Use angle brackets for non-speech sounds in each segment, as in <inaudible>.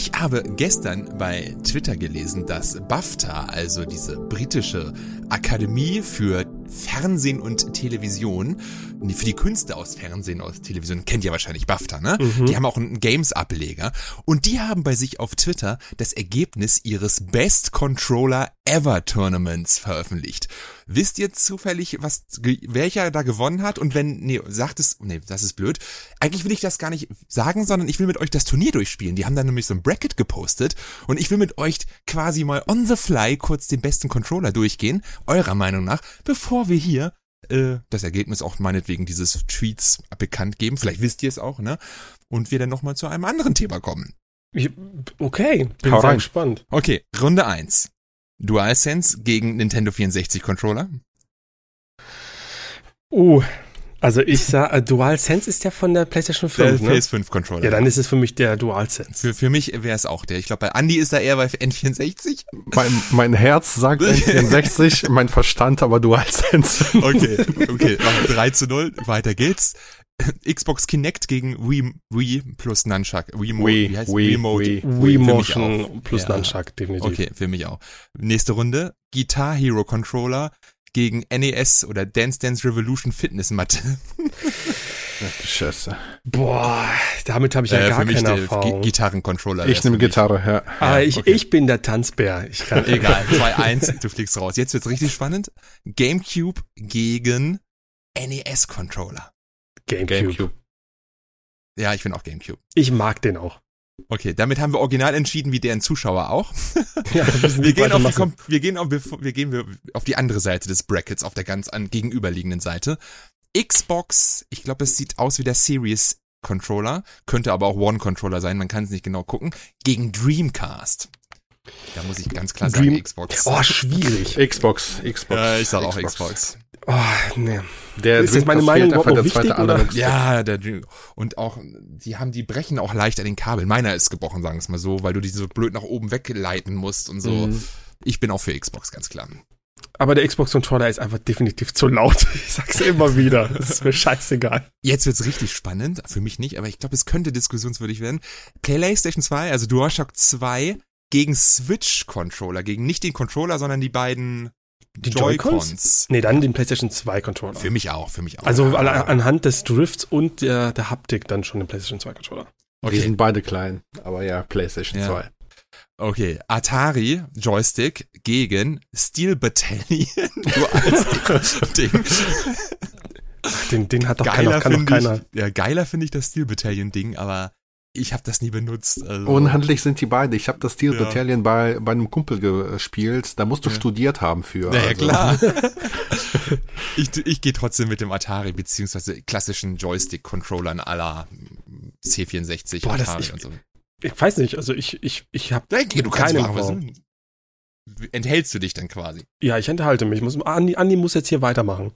Ich habe gestern bei Twitter gelesen, dass BAFTA, also diese britische Akademie für Fernsehen und Television, für die Künste aus Fernsehen und Television, kennt ihr wahrscheinlich BAFTA, ne? Mhm. Die haben auch einen Games-Ableger und die haben bei sich auf Twitter das Ergebnis ihres Best Controller Ever Tournaments veröffentlicht. Wisst ihr zufällig, was welcher da gewonnen hat? Und wenn, nee, sagt es, nee, das ist blöd. Eigentlich will ich das gar nicht sagen, sondern ich will mit euch das Turnier durchspielen. Die haben da nämlich so ein Bracket gepostet und ich will mit euch quasi mal on the fly kurz den besten Controller durchgehen, eurer Meinung nach, bevor wir hier äh, das Ergebnis auch meinetwegen dieses Tweets bekannt geben. Vielleicht wisst ihr es auch, ne? Und wir dann nochmal zu einem anderen Thema kommen. Ich, okay, bin Hau sehr gespannt. Okay, Runde eins. DualSense gegen Nintendo 64 Controller. Uh, also ich sag, äh, DualSense ist ja von der PlayStation 5, der ne? PS5 Controller. Ja, dann ist es für mich der DualSense. Für, für mich wäre es auch der. Ich glaube, bei Andy ist er eher bei N64. Mein, mein Herz sagt <laughs> N64, mein Verstand aber DualSense. Okay, okay, <laughs> 3 zu 0, weiter geht's. <laughs> Xbox Kinect gegen Wii, Wii plus Nunchuck. Wii, Wii, wie heißt Wii, Remote? Wii, Wii Motion plus ja. Nunchuck, definitiv. Okay, für mich auch. Nächste Runde. Guitar Hero Controller gegen NES oder Dance Dance Revolution Fitness Matte. <laughs> Scheiße. Boah, damit habe ich ja äh, gar keine Erfahrung. Gitarrencontroller. Ich nehme Gitarre, ja. Ah, ich, okay. ich bin der Tanzbär. Ich kann <laughs> Egal, 2-1, du fliegst raus. Jetzt wird's richtig spannend. Gamecube gegen NES-Controller. Gamecube. Gamecube. Ja, ich bin auch Gamecube. Ich mag den auch. Okay, damit haben wir original entschieden, wie deren Zuschauer auch. <laughs> Ja, wir, gehen auf die, wir, gehen auf, wir gehen auf die andere Seite des Brackets, auf der ganz an, gegenüberliegenden Seite. Xbox, ich glaube, es sieht aus wie der Series Controller, könnte aber auch One Controller sein, man kann es nicht genau gucken, gegen Dreamcast. Da muss ich ganz klar sagen, Xbox. Oh, schwierig. Xbox, Xbox. Ja, ich sag auch Xbox. Oh, nee. Der ist jetzt meine Meinung überhaupt noch wichtig, oder? Ja, der und auch, die haben, die brechen auch leicht an den Kabeln. Meiner ist gebrochen, sagen wir es mal so, weil du die so blöd nach oben wegleiten musst und so. Mhm. Ich bin auch für Xbox, ganz klar. Aber der Xbox-Controller ist einfach definitiv zu laut. <laughs> Ich sag's immer wieder. Das ist mir scheißegal. Jetzt wird's richtig spannend. Für mich nicht, aber ich glaube, es könnte diskussionswürdig werden. PlayStation 2, also DualShock 2 gegen Switch-Controller, gegen nicht den Controller, sondern die beiden die Joy-Cons? Nee, dann den PlayStation 2 Controller. Für mich auch, für mich auch. Also ja. anhand des Drifts und der, der Haptik dann schon den PlayStation 2 Controller. Okay. Die sind beide klein, aber ja, PlayStation ja. 2. Okay, Atari Joystick gegen Steel Battalion. <laughs> du als <laughs> Ding. Den, den hat doch geiler, keiner, kann doch keiner. Ich, ja, geiler finde ich das Steel Battalion Ding, aber ich habe das nie benutzt. Also. Unhandlich sind die beide. Ich habe das Steel ja. Battalion bei, bei einem Kumpel gespielt. Da musst du ja. studiert haben für. Ja, also. klar. <laughs> ich ich gehe trotzdem mit dem Atari beziehungsweise klassischen Joystick-Controllern aller C64 Boah, Atari ich, und so. Ich weiß nicht, also ich, ich, ich habe ja, du keine machen, Enthältst du dich dann quasi? Ja, ich enthalte mich. Muss, Andi, Andi muss jetzt hier weitermachen.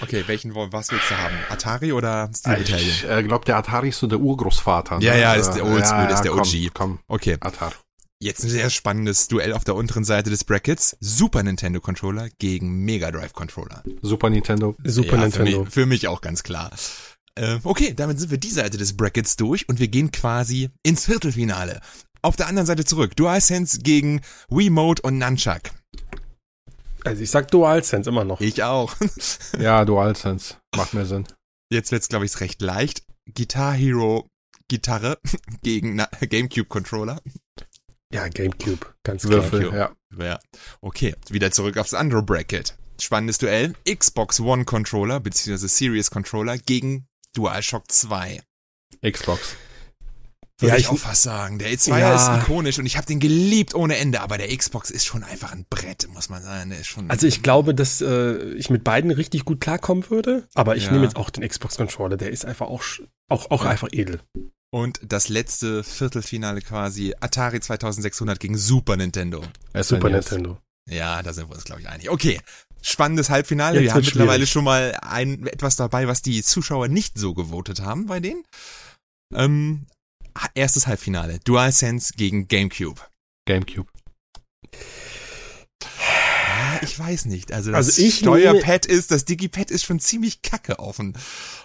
Okay, welchen was willst du haben? Atari oder Steel Battalion? Ich äh, glaube, der Atari ist so der Urgroßvater. Ne? Ja, ja, ist der Oldschool, ja, ja, ist der OG. Komm, komm. Okay. Atari. Jetzt ein sehr spannendes Duell auf der unteren Seite des Brackets. Super Nintendo Controller gegen Mega Drive Controller. Super Nintendo. Super ja, Nintendo. Für mich, für mich, auch ganz klar. Äh, okay, damit sind wir die Seite des Brackets durch und wir gehen quasi ins Viertelfinale. Auf der anderen Seite zurück. DualSense gegen Wiimote und Nunchuck. Also ich sag DualSense immer noch. Ich auch. <laughs> ja, DualSense. Macht mehr Sinn. Jetzt wird's, glaube ich, recht leicht. Guitar Hero Gitarre <laughs> gegen Na Gamecube Controller. Ja, Gamecube, ganz klar. Würfel, ja. ja. Okay, wieder zurück aufs andere Bracket. Spannendes Duell. Xbox One Controller bzw. Series Controller gegen DualShock 2. Xbox. Würde ja, ich auch fast sagen. Der E2 ja. ist ikonisch und ich habe den geliebt ohne Ende, aber der Xbox ist schon einfach ein Brett, muss man sagen. Also ich glaube, dass äh, ich mit beiden richtig gut klarkommen würde, aber ich ja. nehme jetzt auch den Xbox Controller, der ist einfach auch auch, auch einfach edel. Und das letzte Viertelfinale quasi Atari 2600 gegen Super Nintendo. Ja, Super Nintendo. Ja, da sind wir uns glaube ich einig. Okay, spannendes Halbfinale. Jetzt wir haben mittlerweile schwierig. schon mal ein etwas dabei, was die Zuschauer nicht so gewotet haben bei denen. Ähm, erstes Halbfinale. DualSense gegen GameCube. GameCube. ich weiß nicht. Also das also ich Steuerpad ist, das Digipad ist schon ziemlich kacke auf dem,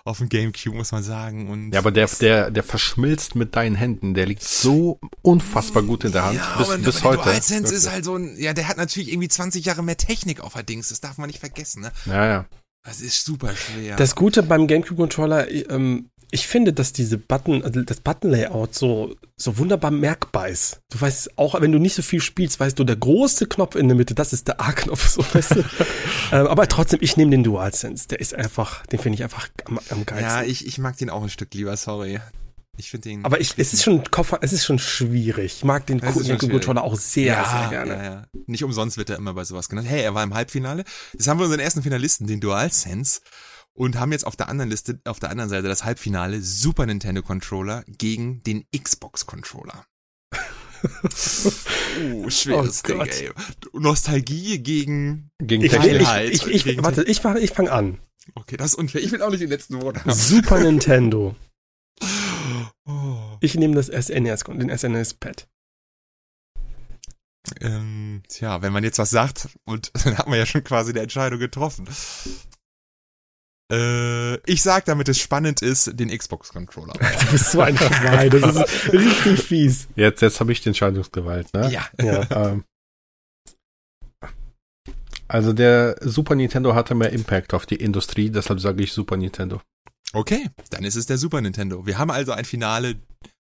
auf dem Gamecube, muss man sagen. Und ja, aber der, der, der verschmilzt mit deinen Händen. Der liegt so unfassbar gut in der Hand. Ja, bis, aber, bis aber heute. Der DualSense ist halt so ein, ja, der hat natürlich irgendwie 20 Jahre mehr Technik auf der Dings. Das darf man nicht vergessen, ne? Ja, ja. Das ist super schwer. Das Gute beim GameCube-Controller, ähm, ich finde, dass diese Button, also das Button-Layout so, so wunderbar merkbar ist. Du weißt auch, wenn du nicht so viel spielst, weißt du, der große Knopf in der Mitte, das ist der A-Knopf, so weißt du. <laughs> ähm, aber trotzdem, ich nehme den DualSense. Der ist einfach, den finde ich einfach am, am geilsten. Ja, ich, ich mag den auch ein Stück lieber, sorry. Ich finde den. Aber ich, es ist schon Koffer, es ist schon schwierig. Ich mag den Controller auch sehr, ja, sehr gerne. Ja, ja. Nicht umsonst wird er immer bei sowas genannt. Hey, er war im Halbfinale. Jetzt haben wir unseren ersten Finalisten, den DualSense und haben jetzt auf der anderen Liste, auf der anderen Seite das Halbfinale Super Nintendo Controller gegen den Xbox Controller. uh, <laughs> schweres oh Ding, ey. Nostalgie gegen, gegen Geilheit. Ich, ich, ich, warte, ich fange ich fang an. Okay, das ist unfair. Ich will auch nicht den letzten Wort haben. Super Nintendo. <laughs> Oh. Ich nehme das SNES, den SNES-Pad. Ähm, tja, wenn man jetzt was sagt, und <laughs> dann hat man ja schon quasi die Entscheidung getroffen. Äh, ich sag, damit es spannend ist, den Xbox-Controller. <laughs> Du bist so ein Schwein, das ist richtig fies. Jetzt, jetzt habe ich die Entscheidungsgewalt, ne? Ja. ja ähm, also der Super Nintendo hatte mehr Impact auf die Industrie, deshalb sage ich Super Nintendo. Okay, dann ist es der Super Nintendo. Wir haben also ein Finale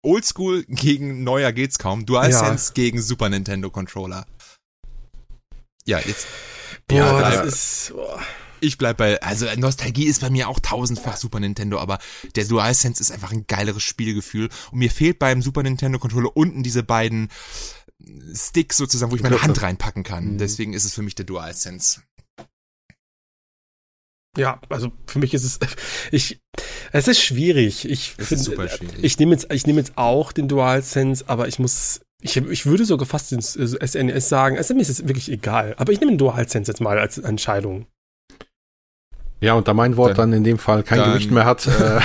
Oldschool gegen neuer geht's kaum. DualSense ja. gegen Super Nintendo Controller. Ja, jetzt. Boah, ja, das ist. Boah. Ich bleib bei, also Nostalgie ist bei mir auch tausendfach Super Nintendo, aber der DualSense ist einfach ein geileres Spielgefühl. Und mir fehlt beim Super Nintendo Controller unten diese beiden Sticks sozusagen, wo ich meine Hand reinpacken kann. Mhm. Deswegen ist es für mich der DualSense. Ja, also für mich ist es, <laughs> ich, es ist schwierig. Ich finde, ich nehme jetzt, ich nehme jetzt auch den DualSense, aber ich muss, ich, ich würde sogar fast den SNES sagen. Also mir ist es wirklich egal. Aber ich nehme den DualSense jetzt mal als Entscheidung. Ja, und da mein Wort dann, dann in dem Fall kein Gewicht mehr hat, äh,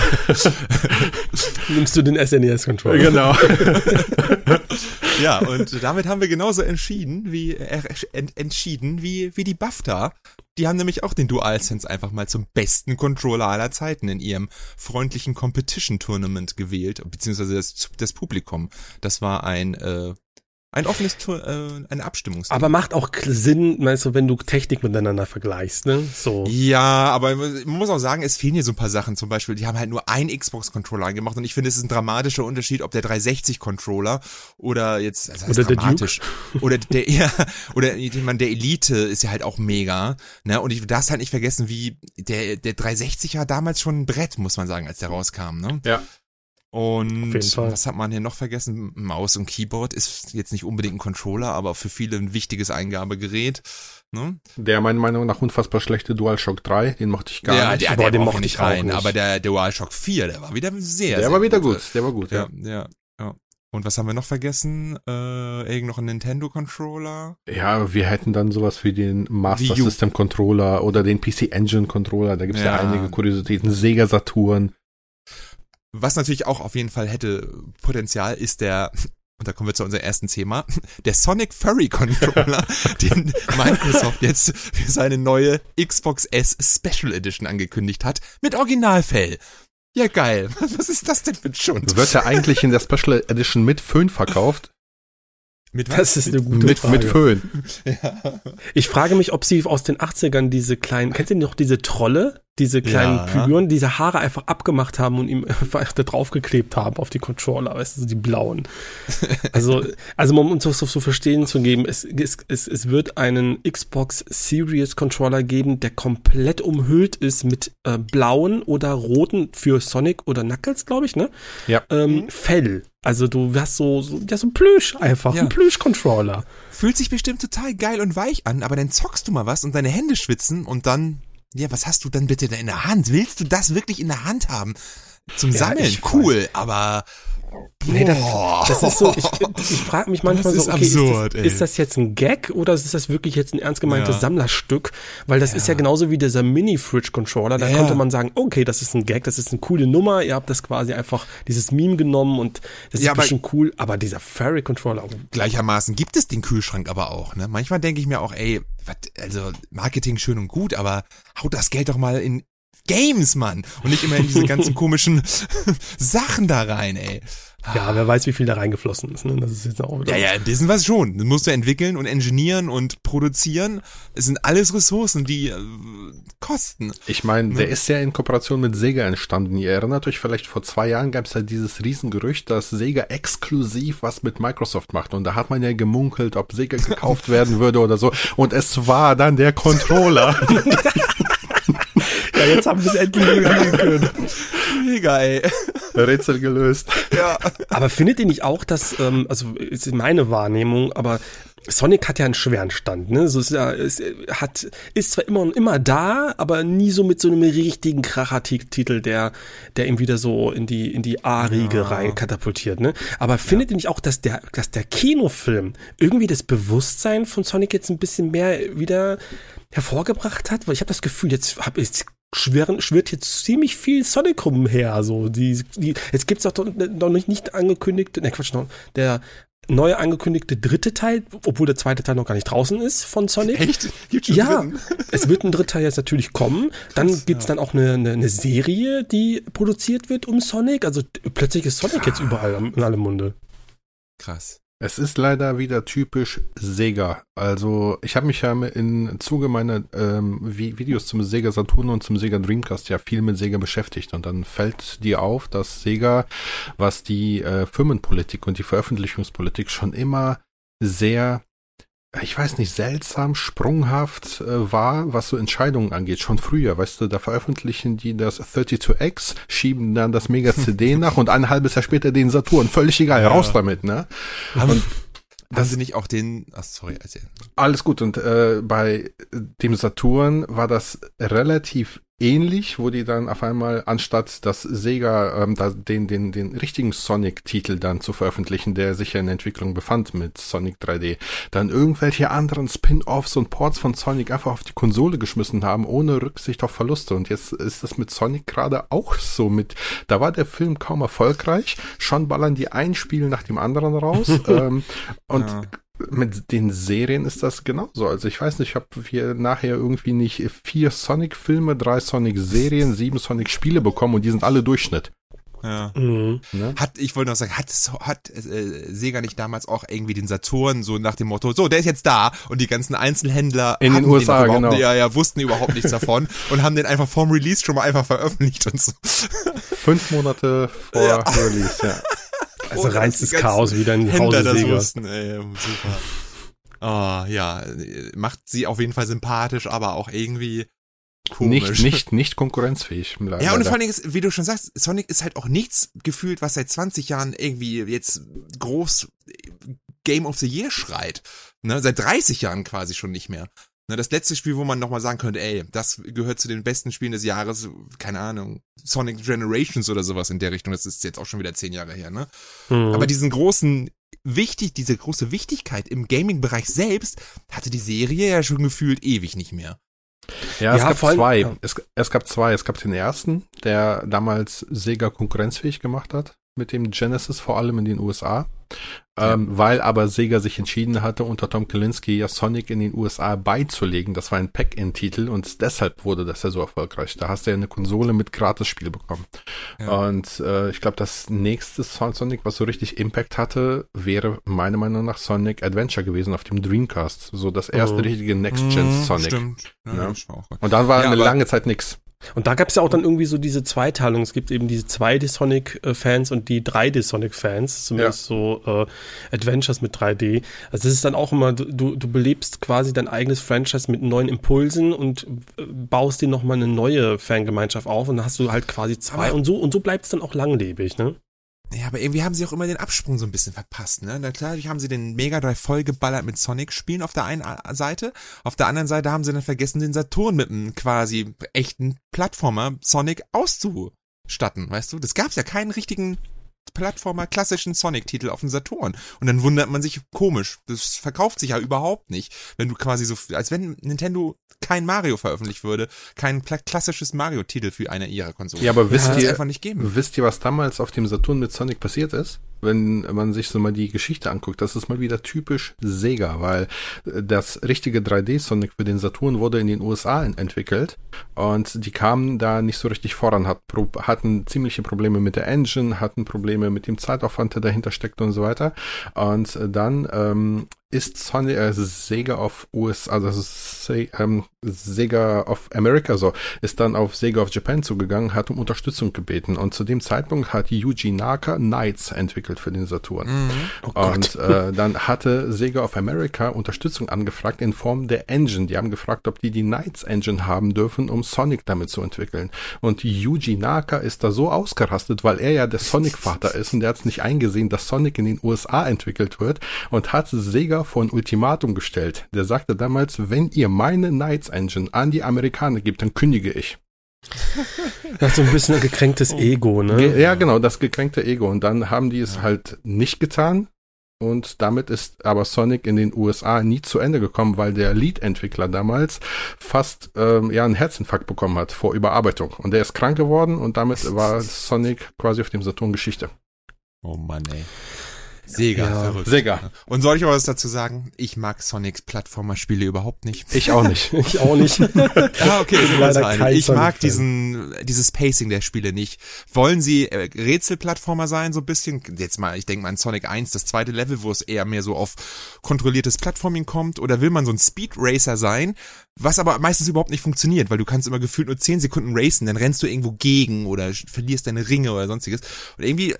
<laughs> nimmst du den SNES-Controller. Genau. <laughs> ja, und damit haben wir genauso entschieden, wie äh, entschieden wie, wie die BAFTA. Die haben nämlich auch den DualSense einfach mal zum besten Controller aller Zeiten in ihrem freundlichen Competition Tournament gewählt, beziehungsweise das, das Publikum. Das war ein äh, ein offenes, äh, eine Abstimmung. Aber macht auch Sinn, meinst du, wenn du Technik miteinander vergleichst, ne? So. Ja, aber man muss auch sagen, es fehlen hier so ein paar Sachen. Zum Beispiel, die haben halt nur einen Xbox-Controller angemacht und ich finde, es ist ein dramatischer Unterschied, ob der 360-Controller oder jetzt, also oder dramatisch. Der oder der, <laughs> ja, oder jemand der Elite ist ja halt auch mega, ne? Und ich darf halt nicht vergessen, wie der, der 360 war damals schon ein Brett, muss man sagen, als der rauskam, ne? Ja. Und was hat man hier noch vergessen? Maus und Keyboard ist jetzt nicht unbedingt ein Controller, aber für viele ein wichtiges Eingabegerät. Ne? Der meiner Meinung nach unfassbar schlechte DualShock 3, den mochte ich gar ja, nicht. Der, der, der mochte ich rein, nicht. aber der DualShock 4, der war wieder sehr, Der sehr war wieder gut, der war gut, ja. ja. ja, ja. Und was haben wir noch vergessen? Äh, irgend noch ein Nintendo Controller? Ja, wir hätten dann sowas wie den Master System Controller oder den PC Engine Controller. Da gibt's ja. ja einige Kuriositäten. Sega Saturn. Was natürlich auch auf jeden Fall hätte Potenzial, ist der, und da kommen wir zu unserem ersten Thema, der Sonic Furry Controller, <laughs> den Microsoft jetzt für seine neue Xbox S Special Edition angekündigt hat, mit Originalfell. Ja, geil. <laughs> Was ist das denn für ein Schund? Wird er eigentlich in der Special Edition mit Föhn verkauft? Mit was? Das ist eine gute mit, Frage. Mit Föhn. <laughs> Ja. Ich frage mich, ob sie aus den 80ern diese kleinen, kennst du noch diese Trolle? diese kleinen ja. Figuren, diese Haare einfach abgemacht haben und ihm <laughs> einfach da draufgeklebt haben auf die Controller, weißt du, die blauen. <laughs> Also, also um uns das so zu verstehen zu geben, es, es, es, es wird einen Xbox Series Controller geben, der komplett umhüllt ist mit äh, blauen oder roten für Sonic oder Knuckles, glaube ich, ne? Ja. Ähm, mhm. Fell. Also du wärst so, so, ja, so ein Plüsch einfach, ja. ein Plüsch-Controller. Fühlt sich bestimmt total geil und weich an, aber dann zockst du mal was und deine Hände schwitzen und dann ja, was hast du denn bitte da in der Hand? Willst du das wirklich in der Hand haben? Zum ja, Sammeln? Cool, weiß. aber Nee, das, das ist so, ich, <laughs> ich frage mich manchmal Das so, ist okay, absurd, ist, das, ist das jetzt ein Gag oder ist das wirklich jetzt ein ernst gemeintes Ja. Sammlerstück? Weil das ist ja genauso wie dieser Mini-Fridge-Controller. Da Ja, konnte ja. man sagen, okay, das ist ein Gag, das ist eine coole Nummer. Ihr habt das quasi einfach dieses Meme genommen und das ist Ja, aber- bestimmt cool. Aber dieser Fairy-Controller, oh, Gleichermaßen gibt es den Kühlschrank aber auch, ne? Manchmal denke ich mir auch, ey, wat, also Marketing schön und gut, aber haut das Geld doch mal in Games, Mann. Und nicht immer in diese ganzen <laughs> komischen <laughs> Sachen da rein, ey. ja, wer weiß, wie viel da reingeflossen ist. Ne? Das ist jetzt auch wieder Ja, ja, ein bisschen was schon. Das musst du entwickeln und ingenieren und produzieren. Es sind alles Ressourcen, die äh, kosten. Ich meine, der ist ja in Kooperation mit Sega entstanden. Ihr erinnert euch vielleicht, vor zwei Jahren gab es ja dieses Riesengerücht, dass Sega exklusiv was mit Microsoft macht. Und da hat man ja gemunkelt, ob Sega gekauft <laughs> werden würde oder so. Und es war dann der Controller. Ja, jetzt haben wir es endlich können. Mega, ey. Rätsel gelöst. Ja. Aber findet ihr nicht auch, dass, ähm, also ist meine Wahrnehmung, aber Sonic hat ja einen schweren Stand, ne? So ist ja, es hat, ist zwar immer und immer da, aber nie so mit so einem richtigen Kracher-Titel, der, der ihn wieder so in die, in die A-Riege rein katapultiert, ne? Aber findet ihr nicht auch, dass der, dass der Kinofilm irgendwie das Bewusstsein von Sonic jetzt ein bisschen mehr wieder hervorgebracht hat? Weil ich habe das Gefühl, jetzt hab ich, schwirren, schwirrt jetzt ziemlich viel Sonic rumher. So, die, die, jetzt gibt's doch noch nicht, nicht angekündigt, ne Quatsch, noch, der neue angekündigte dritte Teil, obwohl der zweite Teil noch gar nicht draußen ist von Sonic. Echt? Gibt schon Ja, dritten? es wird ein dritter Teil jetzt natürlich kommen. Dann gibt's dann auch eine, eine, eine Serie, die produziert wird um Sonic. Also plötzlich ist Sonic jetzt überall in allem Munde. Krass. Es ist leider wieder typisch Sega. Also ich habe mich ja im Zuge meiner ähm, Vi- Videos zum Sega Saturn und zum Sega Dreamcast ja viel mit Sega beschäftigt und dann fällt dir auf, dass Sega, was die äh, Firmenpolitik und die Veröffentlichungspolitik schon immer sehr ich weiß nicht, seltsam, sprunghaft äh, war, was so Entscheidungen angeht. Schon früher, weißt du, da veröffentlichen die das 32X, schieben dann das Mega-CD <laughs> nach und ein halbes Jahr später den Saturn. Völlig egal, Ja. raus damit, ne? Haben, haben sie nicht auch den, ach sorry, erzähl. Alles gut. Und äh, bei dem Saturn war das relativ ähnlich, wo die dann auf einmal, anstatt dass Sega ähm, da den, den, den richtigen Sonic-Titel dann zu veröffentlichen, der sich ja in Entwicklung befand mit Sonic 3D, dann irgendwelche anderen Spin-offs und Ports von Sonic einfach auf die Konsole geschmissen haben, ohne Rücksicht auf Verluste. Und jetzt ist das mit Sonic gerade auch so mit, da war der Film kaum erfolgreich, schon ballern die ein Spiel nach dem anderen raus. <laughs> ähm, und Ja. Mit den Serien ist das genauso. Also ich weiß nicht, ob wir nachher irgendwie nicht vier Sonic-Filme, drei Sonic-Serien, <laughs> sieben Sonic-Spiele bekommen und die sind alle Durchschnitt. Ja. Mhm. Ne? Hat, ich wollte noch sagen, hat, hat äh, Sega nicht damals auch irgendwie den Saturn so nach dem Motto, so, der ist jetzt da und die ganzen Einzelhändler In den USA, den genau. ja, ja, wussten überhaupt nichts davon <laughs> und haben den einfach vorm Release schon mal einfach veröffentlicht und so. Fünf Monate vor Ja. Release, ja. <laughs> Also Oh, reinstes Chaos wieder in Händler Hause das wussten, ey, super. Ah, ja, macht sie auf jeden Fall sympathisch, aber auch irgendwie komisch. Nicht, nicht, nicht konkurrenzfähig. leider. Ja, und vor allen Dingen, ist, wie du schon sagst, Sonic ist halt auch nichts gefühlt, was seit 20 Jahren irgendwie jetzt groß Game of the Year schreit. Ne? Seit 30 Jahren quasi schon nicht mehr. Ne, das letzte Spiel, wo man nochmal sagen könnte, ey, das gehört zu den besten Spielen des Jahres, keine Ahnung, Sonic Generations oder sowas in der Richtung, das ist jetzt auch schon wieder 10 Jahre her, ne? Mhm. Aber diesen großen, wichtig, diese große Wichtigkeit im Gaming-Bereich selbst hatte die Serie ja schon gefühlt ewig nicht mehr. Ja, es Ja, gab vor allem- zwei. ja. Es, es gab zwei. Es gab den ersten, der damals Sega konkurrenzfähig gemacht hat, mit dem Genesis, vor allem in den USA. Ähm, weil aber Sega sich entschieden hatte, unter Tom Kalinske ja Sonic in den USA beizulegen. Das war ein Pack-In-Titel und deshalb wurde das ja so erfolgreich. Da hast du ja eine Konsole mit Gratis-Spiel bekommen. Ja. Und äh, ich glaube, das nächste Son- Sonic, was so richtig Impact hatte, wäre meiner Meinung nach Sonic Adventure gewesen auf dem Dreamcast. So das erste Mhm. richtige Next-Gen Mhm, Sonic. Stimmt. Ja, Ja. Und dann war Ja, eine lange Zeit nix. Und da gab es ja auch dann irgendwie so diese Zweiteilung. Es gibt eben diese 2D-Sonic-Fans und die 3D-Sonic-Fans, zumindest so äh, Adventures mit 3D. Also es ist dann auch immer, du, du belebst quasi dein eigenes Franchise mit neuen Impulsen und äh, baust dir nochmal eine neue Fangemeinschaft auf und dann hast du halt quasi zwei Aber- und so und so bleibt es dann auch langlebig, ne? Ja, aber irgendwie haben sie auch immer den Absprung so ein bisschen verpasst, ne? Na klar, haben sie den Mega Drive vollgeballert mit Sonic-Spielen auf der einen Seite. Auf der anderen Seite haben sie dann vergessen, den Saturn mit einem quasi echten Plattformer Sonic auszustatten, weißt du? Das gab's ja keinen richtigen Plattformer klassischen Sonic-Titel auf dem Saturn. Und dann wundert man sich komisch. Das verkauft sich ja überhaupt nicht. Wenn du quasi so, als wenn Nintendo kein Mario veröffentlicht würde, kein klassisches Mario-Titel für eine ihrer Konsolen. Ja, aber wisst ihr, einfach nicht geben. wisst ihr, was damals auf dem Saturn mit Sonic passiert ist? Wenn man sich so mal die Geschichte anguckt, das ist mal wieder typisch Sega, weil äh, das richtige 3D-Sonic für den Saturn wurde in den USA en- entwickelt und die kamen da nicht so richtig voran, hatten ziemliche Probleme mit der Engine, hatten Probleme mit dem Zeitaufwand, der dahinter steckt und so weiter. Und äh, dann ähm, ist Sonic, äh, Sega of US, also Se ähm, Sega of America so, ist dann auf Sega of Japan zugegangen, hat um Unterstützung gebeten und zu dem Zeitpunkt hat Yuji Naka Knights entwickelt für den Saturn. Mhm. Oh. Und äh, dann hatte Sega of America Unterstützung angefragt in Form der Engine. Die haben gefragt, ob die die Knights Engine haben dürfen, um Sonic damit zu entwickeln. Und Yuji Naka ist da so ausgerastet, weil er ja der Sonic-Vater ist und der hat es nicht eingesehen, dass Sonic in den USA entwickelt wird und hat Sega vor ein Ultimatum gestellt. Der sagte damals, wenn ihr meine Knights Engine an die Amerikaner gibt, dann kündige ich. <laughs> Das ist so ein bisschen ein gekränktes Ego, ne? Ge ja, genau, das gekränkte Ego. Und dann haben die es halt nicht getan. Und damit ist aber Sonic in den USA nie zu Ende gekommen, weil der Lead-Entwickler damals fast ähm, ja einen Herzinfarkt bekommen hat vor Überarbeitung. Und der ist krank geworden und damit <laughs> war Sonic quasi auf dem Saturn Geschichte. Oh Mann, ey. Sega, Ja. verrückt. Sega. Und soll ich auch was dazu sagen? Ich mag Sonics Plattformer-Spiele überhaupt nicht. Ich auch nicht. <laughs> Ich auch nicht. Ah, okay, wir leider kein Ich mag diesen, dieses Pacing der Spiele nicht. Wollen sie äh, Rätselplattformer sein, so ein bisschen? Jetzt mal, ich denke mal an Sonic 1, das zweite Level, wo es eher mehr so auf kontrolliertes Plattforming kommt. Oder will man so ein Speed Racer sein, was aber meistens überhaupt nicht funktioniert, weil du kannst immer gefühlt nur 10 Sekunden racen, dann rennst du irgendwo gegen oder verlierst deine Ringe oder sonstiges. Und irgendwie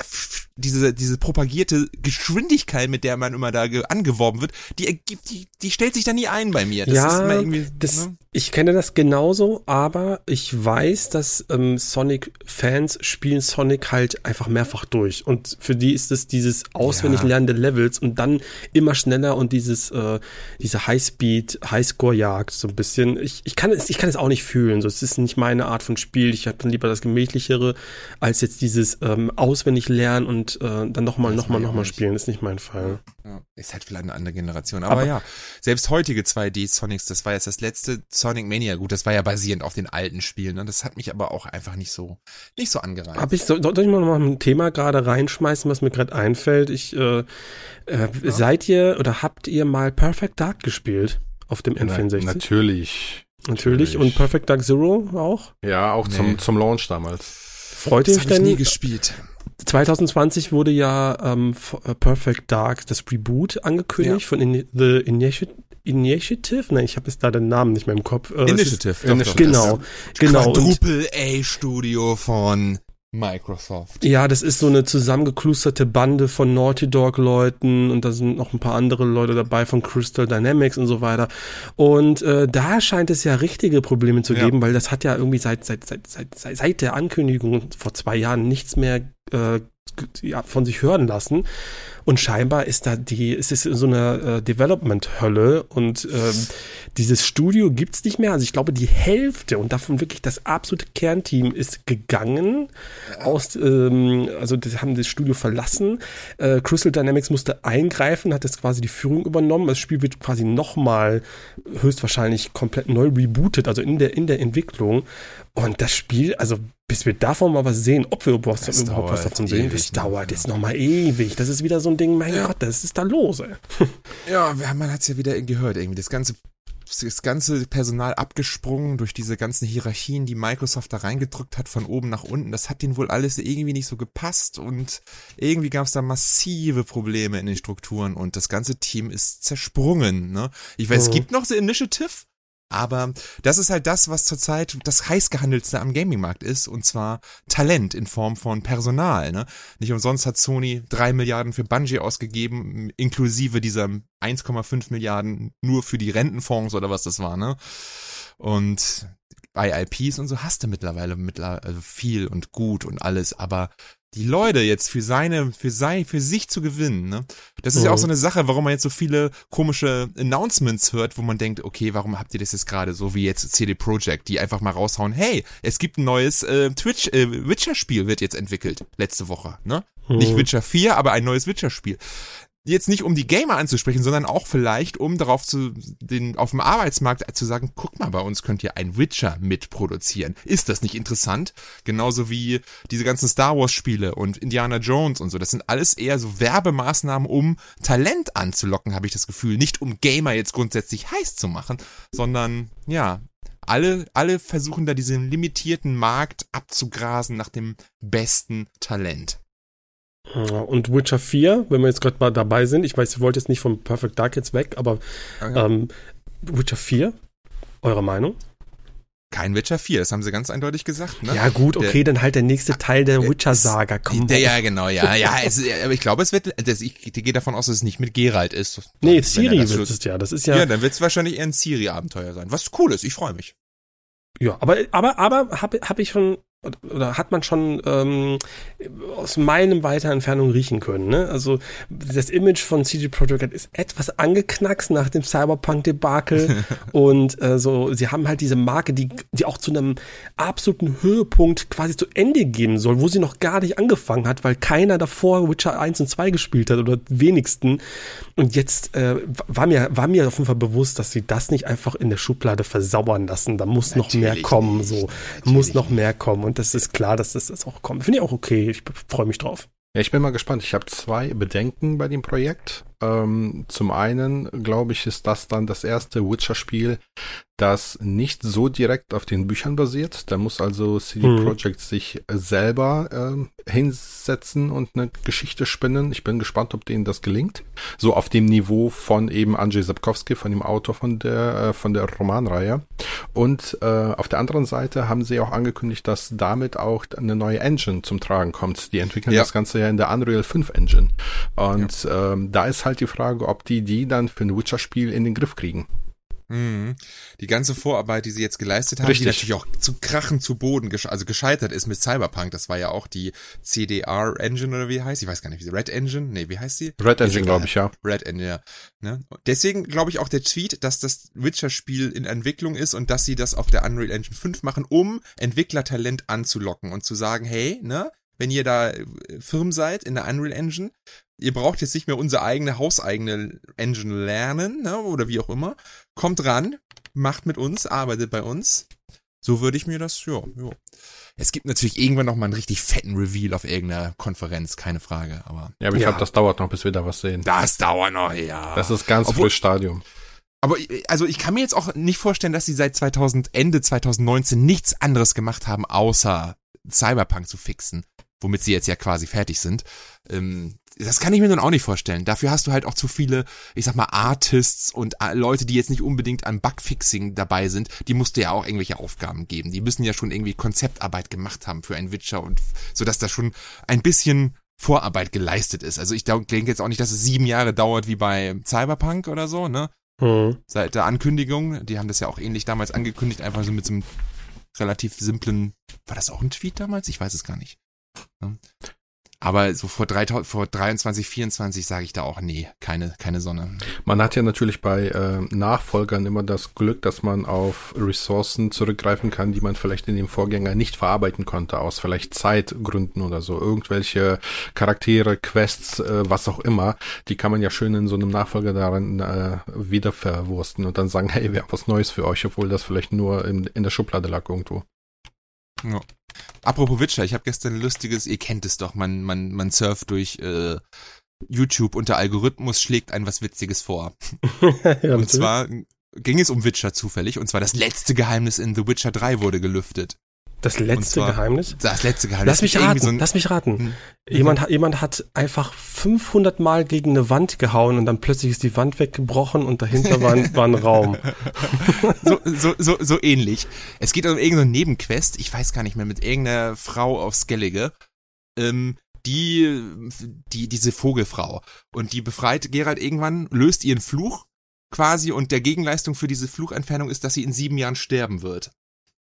diese, diese propagierte Geschwindigkeit, mit der man immer da ge- angeworben wird, die ergibt, die, die stellt sich da nie ein bei mir. Das ist ja, immer irgendwie, das, ne? ich kenne das genauso, aber ich weiß, dass ähm, Sonic-Fans spielen Sonic halt einfach mehrfach durch. Und für die ist es dieses auswendig Ja. Lernen der Levels und dann immer schneller und dieses, äh, diese Highspeed, Highscore-Jagd so ein bisschen. Ich, ich, kann es, ich kann es auch nicht fühlen. So, es ist nicht meine Art von Spiel. Ich habe dann lieber das Gemächlichere, als jetzt dieses ähm, auswendig lernen und äh, dann nochmal, nochmal, nochmal spielen. Das ist nicht mein Fall. Ja, ist halt vielleicht eine andere Generation. Aber, Aber- ja, selbst heutige 2D-Sonics, das war jetzt das letzte Sonic Mania. Gut, das war ja basierend auf den alten Spielen. Ne? Das hat mich aber auch einfach nicht so, nicht so angereizt. Hab ich, soll, soll ich mal noch mal ein Thema gerade reinschmeißen, was mir gerade einfällt? Ich, äh, äh, seid ihr oder habt ihr mal Perfect Dark gespielt auf dem N64? natürlich. Natürlich. natürlich. Und Perfect Dark Zero auch? Ja, auch Nee. zum, zum Launch damals. Freut ihr das euch habe ich nie denn? gespielt. 2020 wurde ja ähm, äh, Perfect Dark, das Reboot, angekündigt Ja. von In The Initi Initiative? Nein, ich habe jetzt da den Namen nicht mehr im Kopf. Äh, Initiative. ist- doch, doch, Initiative. Genau, das genau. Quadruple A-Studio von Microsoft. Ja, das ist so eine zusammengeklusterte Bande von Naughty Dog Leuten und da sind noch ein paar andere Leute dabei von Crystal Dynamics und so weiter. Und äh, da scheint es ja richtige Probleme zu Ja. geben, weil das hat ja irgendwie seit seit seit seit, seit, seit der Ankündigung vor zwei Jahren nichts mehr äh, ja, von sich hören lassen. Und scheinbar ist da die, ist es in so einer äh, Development-Hölle und ähm, dieses Studio gibt's nicht mehr. Also ich glaube, die Hälfte und davon wirklich das absolute Kernteam ist gegangen. Aus, ähm, also die haben das Studio verlassen. Äh, Crystal Dynamics musste eingreifen, hat jetzt quasi die Führung übernommen. Das Spiel wird quasi nochmal höchstwahrscheinlich komplett neu rebootet, also in der, in der Entwicklung. Und das Spiel, also bis wir davon mal was sehen, ob wir überhaupt, Das überhaupt was davon sehen, das noch, dauert jetzt nochmal ewig. Das ist wieder so ein Ding, mein Ja. Gott, das ist da los, ey. <laughs> Ja, man hat's ja wieder gehört irgendwie. Das ganze das ganze Personal abgesprungen durch diese ganzen Hierarchien, die Microsoft da reingedrückt hat von oben nach unten. Das hat denen wohl alles irgendwie nicht so gepasst und irgendwie gab's da massive Probleme in den Strukturen und das ganze Team ist zersprungen. Ne? Ich weiß, es Mhm. gibt noch The Initiative, aber das ist halt das, was zurzeit das heißgehandelste am Gaming-Markt ist, und zwar Talent in Form von Personal. Ne? Nicht umsonst hat Sony drei Milliarden für Bungie ausgegeben, inklusive dieser 1,5 Milliarden nur für die Rentenfonds oder was das war. Ne? Und bei IPs und so hast du mittlerweile mittler also viel und gut und alles, aber die Leute jetzt für seine, für sein, für sich zu gewinnen, ne? Das ist mhm. ja auch so eine Sache, warum man jetzt so viele komische Announcements hört, wo man denkt, okay, warum habt ihr das jetzt gerade so wie jetzt CD Projekt, die einfach mal raushauen, hey, es gibt ein neues äh, Twitch, äh, Witcher-Spiel wird jetzt entwickelt, letzte Woche, ne? Mhm. Nicht Witcher 4, aber ein neues Witcher-Spiel jetzt nicht um die Gamer anzusprechen, sondern auch vielleicht um darauf zu den auf dem Arbeitsmarkt zu sagen, guck mal, bei uns könnt ihr ein Witcher mitproduzieren. Ist das nicht interessant? Genauso wie diese ganzen Star Wars Spiele und Indiana Jones und so. Das sind alles eher so Werbemaßnahmen, um Talent anzulocken, habe ich das Gefühl, nicht um Gamer jetzt grundsätzlich heiß zu machen, sondern ja, alle, alle versuchen da diesen limitierten Markt abzugrasen nach dem besten Talent. Und Witcher 4, wenn wir jetzt gerade mal dabei sind, ich weiß, ihr wollt jetzt nicht vom Perfect Dark jetzt weg, aber ähm, Witcher 4, eure Meinung? Kein Witcher 4, das haben sie ganz eindeutig gesagt. Ne? Ja gut, okay, der, dann halt der nächste Teil der Witcher-Saga. Komm, der, ja, genau, ja, ja. Es, aber ich glaube, es wird, das, ich, ich gehe davon aus, dass es nicht mit Geralt ist. Nee, Ciri wird es ja. Das ist ja. Ja, dann wird es wahrscheinlich eher ein Ciri-Abenteuer sein. Was cool ist, ich freue mich. Ja, aber aber aber habe hab ich schon oder hat man schon ähm, aus meinem weiter Entfernung riechen können. Ne? Also das Image von CG Projekt ist etwas angeknackst nach dem Cyberpunk-Debakel <laughs> und äh, so, sie haben halt diese Marke, die, die auch zu einem absoluten Höhepunkt quasi zu Ende gehen soll, wo sie noch gar nicht angefangen hat, weil keiner davor Witcher 1 und 2 gespielt hat oder wenigsten. Und jetzt äh, war, mir, war mir auf jeden Fall bewusst, dass sie das nicht einfach in der Schublade versauern lassen. Da muss Natürlich noch mehr kommen, so Natürlich. muss noch mehr kommen. Und und das ist klar, dass das, das auch kommt. Finde ich auch okay. Ich freue mich drauf. Ja, ich bin mal gespannt. Ich habe zwei Bedenken bei dem Projekt. Ähm, zum einen, glaube ich, ist das dann das erste Witcher-Spiel, das nicht so direkt auf den Büchern basiert. Da muss also CD hm. Projekt sich selber äh, hinsetzen und eine Geschichte spinnen. Ich bin gespannt, ob denen das gelingt. So auf dem Niveau von eben Andrzej Sapkowski, von dem Autor von der, äh, von der Romanreihe. Und äh, auf der anderen Seite haben sie auch angekündigt, dass damit auch eine neue Engine zum Tragen kommt. Die entwickeln ja. das Ganze ja in der Unreal 5 Engine. Und ja. ähm, da ist halt die Frage, ob die die dann für ein Witcher-Spiel in den Griff kriegen. Mhm. Die ganze Vorarbeit, die sie jetzt geleistet haben, Richtig. die natürlich auch zu krachen zu Boden, gesche also gescheitert ist mit Cyberpunk. Das war ja auch die CDR Engine oder wie heißt? Ich weiß gar nicht, wie sie Red Engine? Nee, wie heißt sie? Red Engine, glaube ich, ja. Red Engine, ja. Ne? Deswegen glaube ich auch der Tweet, dass das Witcher-Spiel in Entwicklung ist und dass sie das auf der Unreal Engine 5 machen, um Entwicklertalent anzulocken und zu sagen, hey, ne, wenn ihr da äh, Firmen seid in der Unreal Engine, ihr braucht jetzt nicht mehr unsere eigene hauseigene Engine lernen, ne, oder wie auch immer. Kommt ran, macht mit uns, arbeitet bei uns. So würde ich mir das, ja, ja. Es gibt natürlich irgendwann noch mal einen richtig fetten Reveal auf irgendeiner Konferenz, keine Frage, aber. Ja, aber ich ja. glaube, das dauert noch, bis wir da was sehen. Das dauert noch, ja. Das ist ganz Obwohl, frisch Stadium. Aber also ich kann mir jetzt auch nicht vorstellen, dass sie seit 2000 Ende 2019 nichts anderes gemacht haben, außer Cyberpunk zu fixen, womit sie jetzt ja quasi fertig sind. Ähm, das kann ich mir nun auch nicht vorstellen. Dafür hast du halt auch zu viele, ich sag mal, Artists und äh, Leute, die jetzt nicht unbedingt an Bugfixing dabei sind. Die musst du ja auch irgendwelche Aufgaben geben. Die müssen ja schon irgendwie Konzeptarbeit gemacht haben für ein Witcher und so, dass da schon ein bisschen Vorarbeit geleistet ist. Also ich denke jetzt auch nicht, dass es sieben Jahre dauert wie bei Cyberpunk oder so, ne? Hm. Seit der Ankündigung, die haben das ja auch ähnlich damals angekündigt, einfach so mit so einem relativ simplen, war das auch ein Tweet damals? Ich weiß es gar nicht. Aber so vor, 3000, vor 23, 24 sage ich da auch, nee, keine, keine Sonne. Man hat ja natürlich bei äh, Nachfolgern immer das Glück, dass man auf Ressourcen zurückgreifen kann, die man vielleicht in dem Vorgänger nicht verarbeiten konnte, aus vielleicht Zeitgründen oder so. Irgendwelche Charaktere, Quests, äh, was auch immer, die kann man ja schön in so einem Nachfolger darin äh, wieder verwursten und dann sagen, hey, wir haben was Neues für euch, obwohl das vielleicht nur in, in der Schublade lag irgendwo. Ja. Apropos Witcher, ich habe gestern ein lustiges, ihr kennt es doch, man, man, man surft durch äh, YouTube und der Algorithmus schlägt ein was Witziges vor. <laughs> ja, und zwar ging es um Witcher zufällig, und zwar das letzte Geheimnis in The Witcher 3 wurde gelüftet. Das letzte Geheimnis? Das letzte Geheimnis. Lass mich raten, so lass mich raten. Hm. Jemand, hat, jemand hat einfach 500 Mal gegen eine Wand gehauen und dann plötzlich ist die Wand weggebrochen und dahinter war ein, <laughs> war ein Raum. <laughs> so, so, so, so ähnlich. Es geht um irgendeine Nebenquest, ich weiß gar nicht mehr, mit irgendeiner Frau auf Skellige, ähm, die, die, diese Vogelfrau. Und die befreit Gerald irgendwann, löst ihren Fluch quasi und der Gegenleistung für diese Fluchentfernung ist, dass sie in sieben Jahren sterben wird.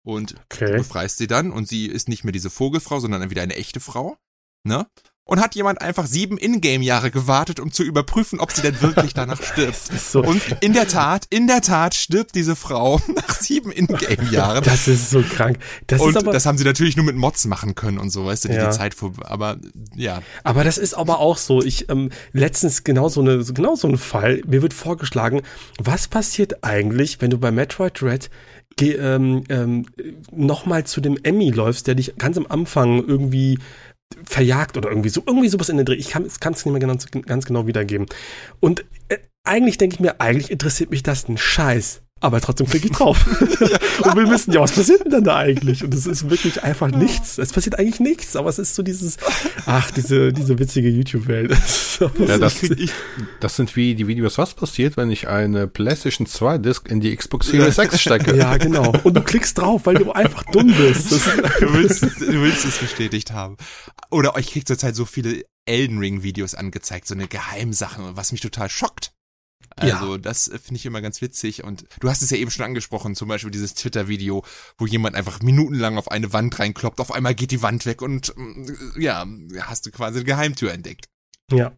Und okay. du befreist sie dann und sie ist nicht mehr diese Vogelfrau, sondern dann wieder eine echte Frau. Ne? Und hat jemand einfach sieben Ingame-Jahre gewartet, um zu überprüfen, ob sie denn wirklich danach <laughs> stirbt. So. Und in der Tat, in der Tat stirbt diese Frau <laughs> nach sieben Ingame-Jahren. Das ist so krank. Das und aber, das haben sie natürlich nur mit Mods machen können und so, weißt du, die ja. die Zeit vor, aber ja. Aber das ist aber auch so. Ich ähm, letztens genau so eine genau so ein Fall. Mir wird vorgeschlagen, was passiert eigentlich, wenn du bei Metroid Red ähm, ähm, nochmal zu dem Emmy läufst, der dich ganz am Anfang irgendwie verjagt oder irgendwie so, irgendwie sowas in der Dreh. Ich kann es nicht mehr ganz, ganz genau wiedergeben. Und äh, eigentlich denke ich mir, eigentlich interessiert mich das ein Scheiß. Aber trotzdem klicke ich drauf. ja, <laughs> und wir wissen ja, was passiert denn dann da eigentlich? Und es ist wirklich einfach nichts. Es passiert eigentlich nichts, aber es ist so dieses, ach, diese, diese witzige YouTube-Welt. <laughs> ja, das, das sind wie die Videos, was passiert, wenn ich eine PlayStation 2 Disc in die Xbox Series X stecke. Ja, genau. Und du klickst drauf, weil du einfach dumm bist. <laughs> du, willst, du willst es bestätigt haben. Oder ich krieg zurzeit so viele Elden Ring Videos angezeigt, so eine Geheimsache, was mich total schockt. Also ja. das finde ich immer ganz witzig. Und du hast es ja eben schon angesprochen, zum Beispiel dieses Twitter-Video, wo jemand einfach minutenlang auf eine Wand reinkloppt, auf einmal geht die Wand weg und mm, ja, hast du quasi eine Geheimtür entdeckt. Ja.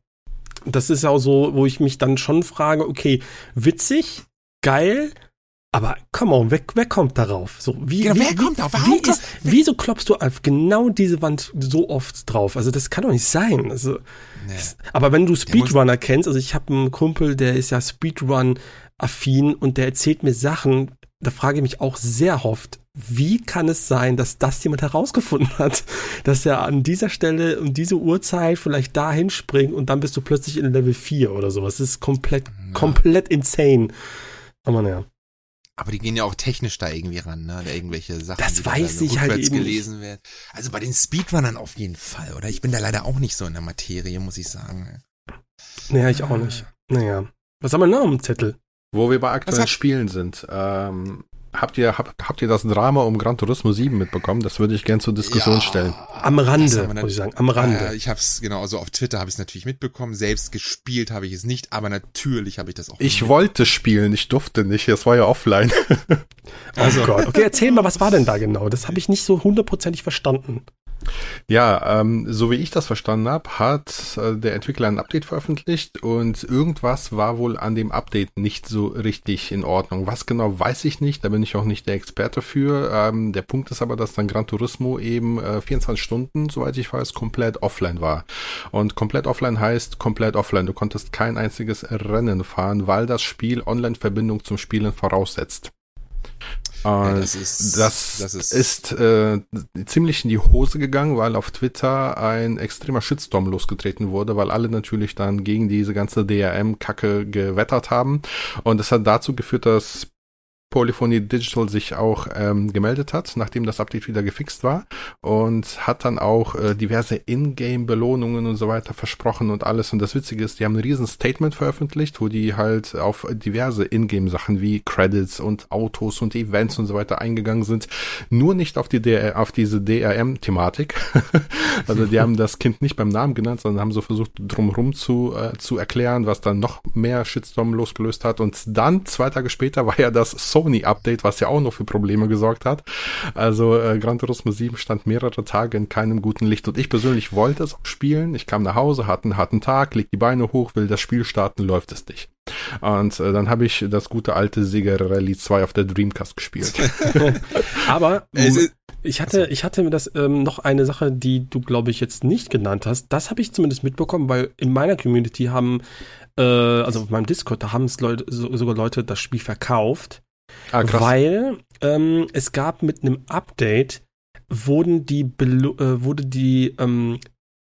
Das ist auch so, wo ich mich dann schon frage, okay, witzig, geil, aber come on, wer, wer kommt darauf? So, wie, genau, wie, wer kommt darauf? Wie ist, wieso klopfst du auf genau diese Wand so oft drauf? Also das kann doch nicht sein. Also, nee. aber wenn du Speedrunner kennst, also ich habe einen Kumpel, der ist ja Speedrun-affin und der erzählt mir Sachen, da frage ich mich auch sehr oft, wie kann es sein, dass das jemand herausgefunden <laughs> hat, dass er an dieser Stelle um diese Uhrzeit vielleicht dahin springt und dann bist du plötzlich in Level 4 oder sowas. Das ist komplett, ja. komplett insane. Aber naja. Aber die gehen ja auch technisch da irgendwie ran, ne? Da irgendwelche Sachen. Das weiß ich halt eben gelesen werden. Also bei den Speedrunnern auf jeden Fall, oder? Ich bin da leider auch nicht so in der Materie, muss ich sagen. Naja, ich auch nicht. Naja. Was haben wir noch am Zettel? Wo wir bei aktuellen Spielen sind. Ähm, Habt ihr, hab, habt ihr das Drama um Gran Turismo 7 mitbekommen? Das würde ich gern zur Diskussion ja, stellen. Am Rande, muss ich sagen, am Rande. Äh, ich habe es, genau, also auf Twitter habe ich es natürlich mitbekommen. Selbst gespielt habe ich es nicht, aber natürlich habe ich das auch Ich wollte spielen, ich durfte nicht, es war ja offline. <laughs> also. Oh Gott. Okay, erzähl mal, was war denn da genau? Das habe ich nicht so hundertprozentig verstanden. Ja, ähm, so wie ich das verstanden habe, hat äh, der Entwickler ein Update veröffentlicht und irgendwas war wohl an dem Update nicht so richtig in Ordnung. Was genau weiß ich nicht, da bin ich auch nicht der Experte für. Ähm, der Punkt ist aber, dass dann Gran Turismo eben äh, 24 Stunden, soweit ich weiß, komplett offline war. Und komplett offline heißt komplett offline. Du konntest kein einziges Rennen fahren, weil das Spiel Online-Verbindung zum Spielen voraussetzt. Ja, das ist, das, das ist, ist äh, ziemlich in die Hose gegangen, weil auf Twitter ein extremer Shitstorm losgetreten wurde, weil alle natürlich dann gegen diese ganze DRM-Kacke gewettert haben. Und das hat dazu geführt, dass Polyphony Digital sich auch ähm, gemeldet hat, nachdem das Update wieder gefixt war und hat dann auch äh, diverse Ingame-Belohnungen und so weiter versprochen und alles. Und das Witzige ist, die haben ein riesen Statement veröffentlicht, wo die halt auf diverse Ingame-Sachen wie Credits und Autos und Events und so weiter eingegangen sind. Nur nicht auf die DR, auf diese DRM-Thematik. <laughs> also die haben das Kind nicht beim Namen genannt, sondern haben so versucht, drumherum zu, äh, zu erklären, was dann noch mehr Shitstorm losgelöst hat. Und dann, zwei Tage später, war ja das Soul Sony-Update, was ja auch noch für Probleme gesorgt hat. Also äh, Gran Turismo 7 stand mehrere Tage in keinem guten Licht und ich persönlich wollte es auch spielen. Ich kam nach Hause, hatte einen harten Tag, leg die Beine hoch, will das Spiel starten, läuft es nicht. Und äh, dann habe ich das gute alte Sega Rally 2 auf der Dreamcast gespielt. <laughs> Aber ich hatte, ich hatte das ähm, noch eine Sache, die du, glaube ich, jetzt nicht genannt hast. Das habe ich zumindest mitbekommen, weil in meiner Community haben, äh, also auf meinem Discord, da haben es Leute, so, sogar Leute das Spiel verkauft Ah, weil ähm, es gab mit einem Update wurden die äh, wurde die ähm,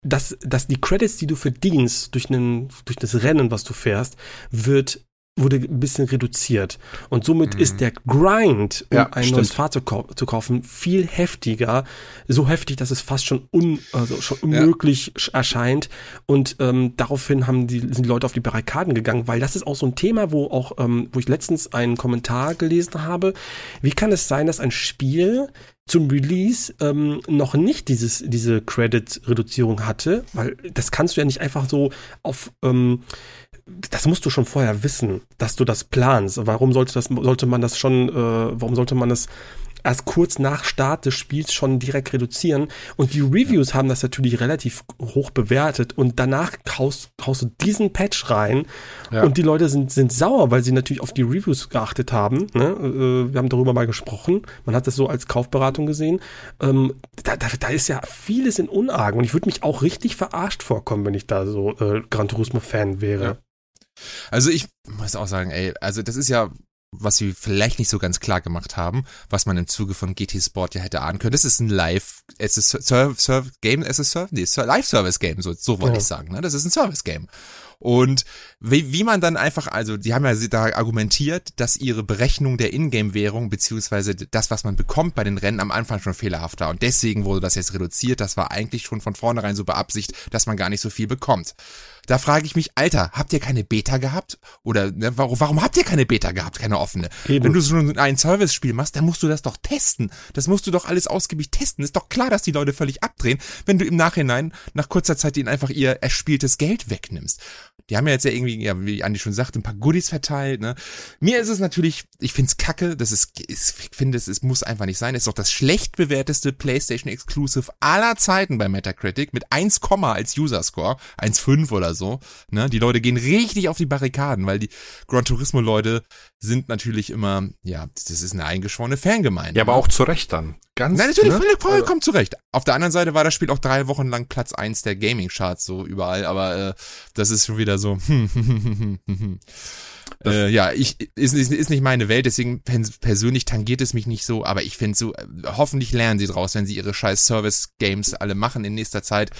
dass, dass die Credits, die du verdienst durch, einen, durch das Rennen, was du fährst, wird wurde ein bisschen reduziert. Und somit mhm. ist der Grind, um ja, ein stimmt. neues Fahrzeug zu kaufen, viel heftiger. So heftig, dass es fast schon, un, also schon unmöglich ja. erscheint. Und ähm, daraufhin haben die, sind die Leute auf die Barrikaden gegangen, weil das ist auch so ein Thema, wo auch, ähm, wo ich letztens einen Kommentar gelesen habe. Wie kann es sein, dass ein Spiel zum Release ähm, noch nicht dieses, diese Credit-Reduzierung hatte? Weil das kannst du ja nicht einfach so auf ähm, das musst du schon vorher wissen, dass du das planst. Warum sollte das, sollte man das schon, äh, warum sollte man das erst kurz nach Start des Spiels schon direkt reduzieren. Und die Reviews ja. haben das natürlich relativ hoch bewertet und danach haust, haust du diesen Patch rein ja. und die Leute sind, sind sauer, weil sie natürlich auf die Reviews geachtet haben. Ne? Äh, wir haben darüber mal gesprochen. Man hat das so als Kaufberatung gesehen. Ähm, da, da, da ist ja vieles in Unargen und ich würde mich auch richtig verarscht vorkommen, wenn ich da so äh, Gran Turismo-Fan wäre. Ja. Also ich muss auch sagen, ey, also das ist ja was sie vielleicht nicht so ganz klar gemacht haben, was man im Zuge von GT Sport ja hätte ahnen können. Das ist ein Live, es ist Serv, Serv, Game as a Service, nee, Live Service Game, so, so wollte ja. ich sagen, ne? Das ist ein Service Game. Und wie, wie man dann einfach, also die haben ja da argumentiert, dass ihre Berechnung der Ingame-Währung beziehungsweise das, was man bekommt bei den Rennen am Anfang schon fehlerhaft war. Und deswegen wurde das jetzt reduziert. Das war eigentlich schon von vornherein so beabsicht, dass man gar nicht so viel bekommt. Da frage ich mich, Alter, habt ihr keine Beta gehabt? Oder ne, warum, warum habt ihr keine Beta gehabt, keine offene? Eben. Wenn du so ein Service-Spiel machst, dann musst du das doch testen. Das musst du doch alles ausgiebig testen. Ist doch klar, dass die Leute völlig abdrehen, wenn du im Nachhinein nach kurzer Zeit ihnen einfach ihr erspieltes Geld wegnimmst. Die haben ja jetzt ja irgendwie, ja, wie Andi schon sagte, ein paar Goodies verteilt. Ne? Mir ist es natürlich, ich find's kacke, das ist, ich finde, es, es muss einfach nicht sein. Es ist doch das schlecht bewerteste PlayStation Exclusive aller Zeiten bei Metacritic mit 1, als User Score, 1,5 oder so. Ne? Die Leute gehen richtig auf die Barrikaden, weil die Gran Turismo Leute sind natürlich immer, ja, das ist eine eingeschworene Fangemeinde. Ja, aber ne? auch zu Recht dann. Ganz, Nein, natürlich, ne? vollkommen zu Recht. Auf der anderen Seite war das Spiel auch drei Wochen lang Platz eins der Gaming-Charts so überall, aber äh, das ist schon wieder so. <laughs> äh, ja, ich ist, ist, ist nicht meine Welt, deswegen persönlich tangiert es mich nicht so, aber ich finde so, äh, hoffentlich lernen sie draus, wenn sie ihre scheiß Service-Games alle machen in nächster Zeit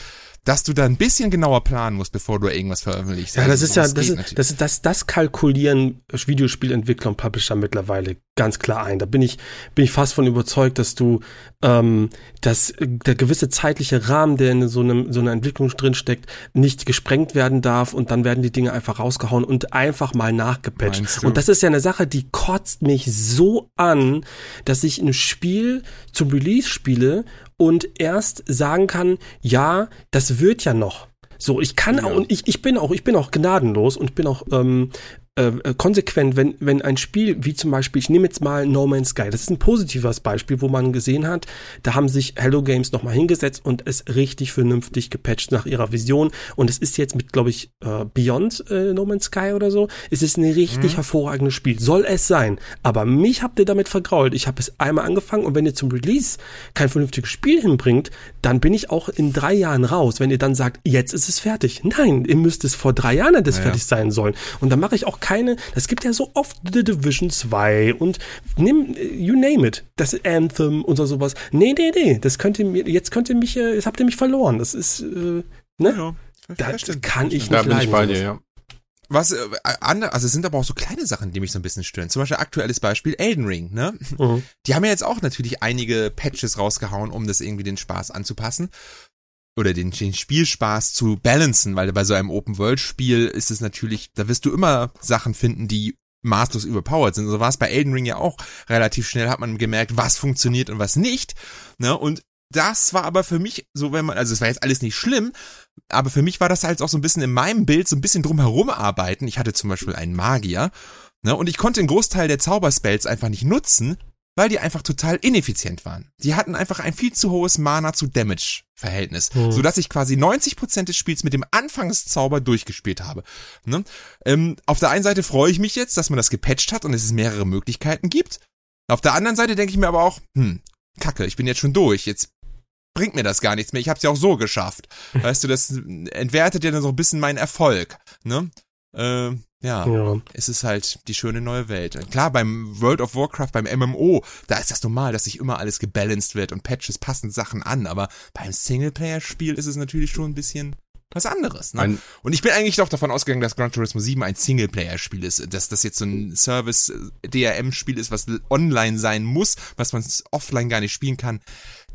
dass du da ein bisschen genauer planen musst, bevor du irgendwas veröffentlichst. Ja, das also, ist ja, das ist, das, ist, das, das kalkulieren Videospielentwickler und Publisher mittlerweile ganz klar ein. Da bin ich, bin ich fast von überzeugt, dass du, ähm, dass der gewisse zeitliche Rahmen, der in so einem, so einer Entwicklung drinsteckt, nicht gesprengt werden darf und dann werden die Dinge einfach rausgehauen und einfach mal nachgepatcht. Und das ist ja eine Sache, die kotzt mich so an, dass ich ein Spiel zum Release spiele und erst sagen kann, ja, das wird ja noch. So, ich kann ja. auch, und ich, ich bin auch, ich bin auch gnadenlos und bin auch ähm, äh, äh, konsequent, wenn, wenn ein Spiel, wie zum Beispiel, ich nehme jetzt mal No Man's Sky, das ist ein positives Beispiel, wo man gesehen hat, da haben sich Hello Games nochmal hingesetzt und es richtig vernünftig gepatcht nach ihrer Vision. Und es ist jetzt mit, glaube ich, äh, Beyond äh, No Man's Sky oder so, es ist ein richtig mhm. hervorragendes Spiel. Soll es sein. Aber mich habt ihr damit vergrault. Ich habe es einmal angefangen und wenn ihr zum Release kein vernünftiges Spiel hinbringt, dann bin ich auch in drei Jahren raus. Wenn ihr dann sagt, jetzt ist es fertig. Nein, ihr müsst es vor drei Jahren hätte es naja. fertig sein sollen. Und dann mache ich auch keine, das gibt ja so oft The Division 2 und nimm, you name it, das Anthem und so sowas. Nee, nee, nee, das könnt ihr mir, jetzt könnt ihr mich, äh, jetzt habt ihr mich verloren. Das ist, äh, ne? Ja, das kann ich nicht Da bin ich bei dir, ja. Was, äh, andere, also es sind aber auch so kleine Sachen, die mich so ein bisschen stören. Zum Beispiel aktuelles Beispiel Elden Ring, ne? Mhm. Die haben ja jetzt auch natürlich einige Patches rausgehauen, um das irgendwie den Spaß anzupassen oder den, den Spielspaß zu balancen, weil bei so einem Open-World-Spiel ist es natürlich, da wirst du immer Sachen finden, die maßlos überpowered sind. So war es bei Elden Ring ja auch relativ schnell, hat man gemerkt, was funktioniert und was nicht. Ne? Und das war aber für mich so, wenn man, also es war jetzt alles nicht schlimm, aber für mich war das halt auch so ein bisschen in meinem Bild so ein bisschen drumherum arbeiten. Ich hatte zum Beispiel einen Magier, ne, und ich konnte den Großteil der Zauberspells einfach nicht nutzen, weil die einfach total ineffizient waren. Die hatten einfach ein viel zu hohes Mana zu Damage Verhältnis, hm. so dass ich quasi 90% des Spiels mit dem Anfangszauber durchgespielt habe. Ne? Ähm, auf der einen Seite freue ich mich jetzt, dass man das gepatcht hat und es mehrere Möglichkeiten gibt. Auf der anderen Seite denke ich mir aber auch, hm, Kacke, ich bin jetzt schon durch. Jetzt bringt mir das gar nichts mehr. Ich habe es ja auch so geschafft. <laughs> Weißt du, das entwertet ja dann so ein bisschen meinen Erfolg. Ne? Äh, ja, ja, es ist halt die schöne neue Welt. Klar, beim World of Warcraft, beim MMO, da ist das normal, dass sich immer alles gebalanced wird und Patches passen Sachen an, aber beim Singleplayer-Spiel ist es natürlich schon ein bisschen was anderes. Ne? Ein und ich bin eigentlich doch davon ausgegangen, dass Gran Turismo 7 ein Singleplayer-Spiel ist, dass das jetzt so ein Service-DRM-Spiel ist, was online sein muss, was man offline gar nicht spielen kann.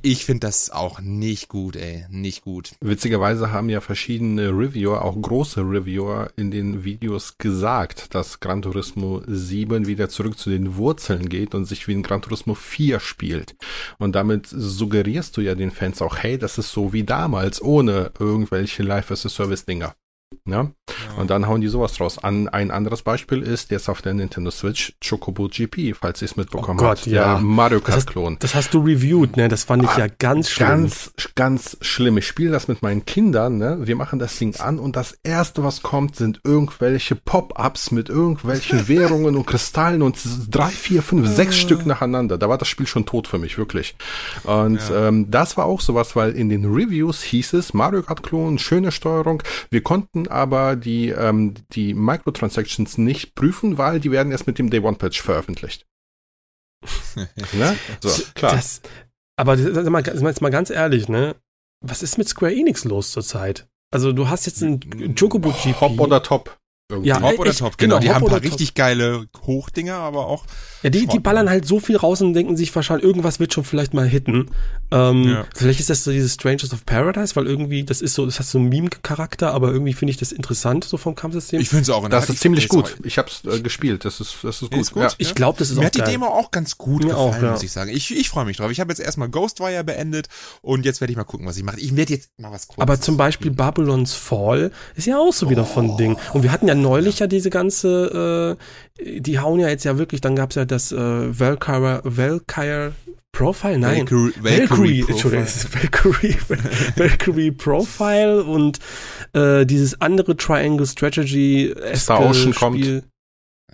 Ich finde das auch nicht gut, ey. Nicht gut. Witzigerweise haben ja verschiedene Reviewer, auch große Reviewer, in den Videos gesagt, dass Gran Turismo 7 wieder zurück zu den Wurzeln geht und sich wie in Gran Turismo 4 spielt. Und damit suggerierst du ja den Fans auch, hey, das ist so wie damals, ohne irgendwelche Life-as-a-Service-Dinger. Ja? ja? Und dann hauen die sowas draus. An, ein anderes Beispiel ist jetzt auf der Nintendo Switch Chocobo GP, falls ihr es mitbekommen oh Gott, habt. Ja. Mario Kart-Klon. Das, das, hast du reviewed, ne? Das fand ich ah, ja ganz schlimm. Ganz, ganz schlimm. Ich spiele das mit meinen Kindern, ne? Wir machen das Ding an und das erste, was kommt, sind irgendwelche Pop-Ups mit irgendwelchen <laughs> Währungen und Kristallen und drei, vier, fünf, sechs Stück nacheinander. Da war das Spiel schon tot für mich, wirklich. Und ja. ähm, das war auch sowas, weil in den Reviews hieß es, Mario Kart-Klon, schöne Steuerung. Wir konnten aber die, ähm, die Microtransactions nicht prüfen, weil die werden erst mit dem Day One Patch veröffentlicht. <laughs> ne? So, klar. Das, aber sag mal, jetzt mal ganz ehrlich, ne? Was ist mit Square Enix los zurzeit? Also du hast jetzt ein Chocobo GP. Hop oder Top. Irgendwie. Ja, Hop oder echt, Top, genau. genau. Die haben ein paar richtig geile Hochdinger, aber auch. Ja, die, die ballern halt so viel raus und denken sich wahrscheinlich, irgendwas wird schon vielleicht mal hitten. Ähm, ja. Vielleicht ist das so dieses Strangers of Paradise, weil irgendwie, das ist so, das hat so einen Meme-Charakter, aber irgendwie finde ich das interessant, so vom Kampfsystem. Ich finde es auch. Das ist ziemlich gut. Ich habe es äh, gespielt. Das ist, das ist gut. Ist gut. Ja. Ich glaube, das ist Mir auch hat die Demo auch ganz gut Mir gefallen, auch, ja. muss ich sagen. Ich, ich freue mich drauf. Ich habe jetzt erstmal Ghostwire beendet und jetzt werde ich mal gucken, was ich mache. Ich werde jetzt mal was gucken. Aber zum Beispiel Babylon's Fall ist ja auch so wieder oh. von Ding. Und wir hatten ja neulich ja diese ganze, äh, die hauen ja jetzt ja wirklich, dann gab's ja das äh, Valkyrie, Valkyrie Profile? Nein. Valkyrie, Valkyrie, Entschuldigung, Valkyrie, <laughs> Valkyrie Profile und äh, dieses andere Triangle Strategy Star Ocean Spiel. kommt.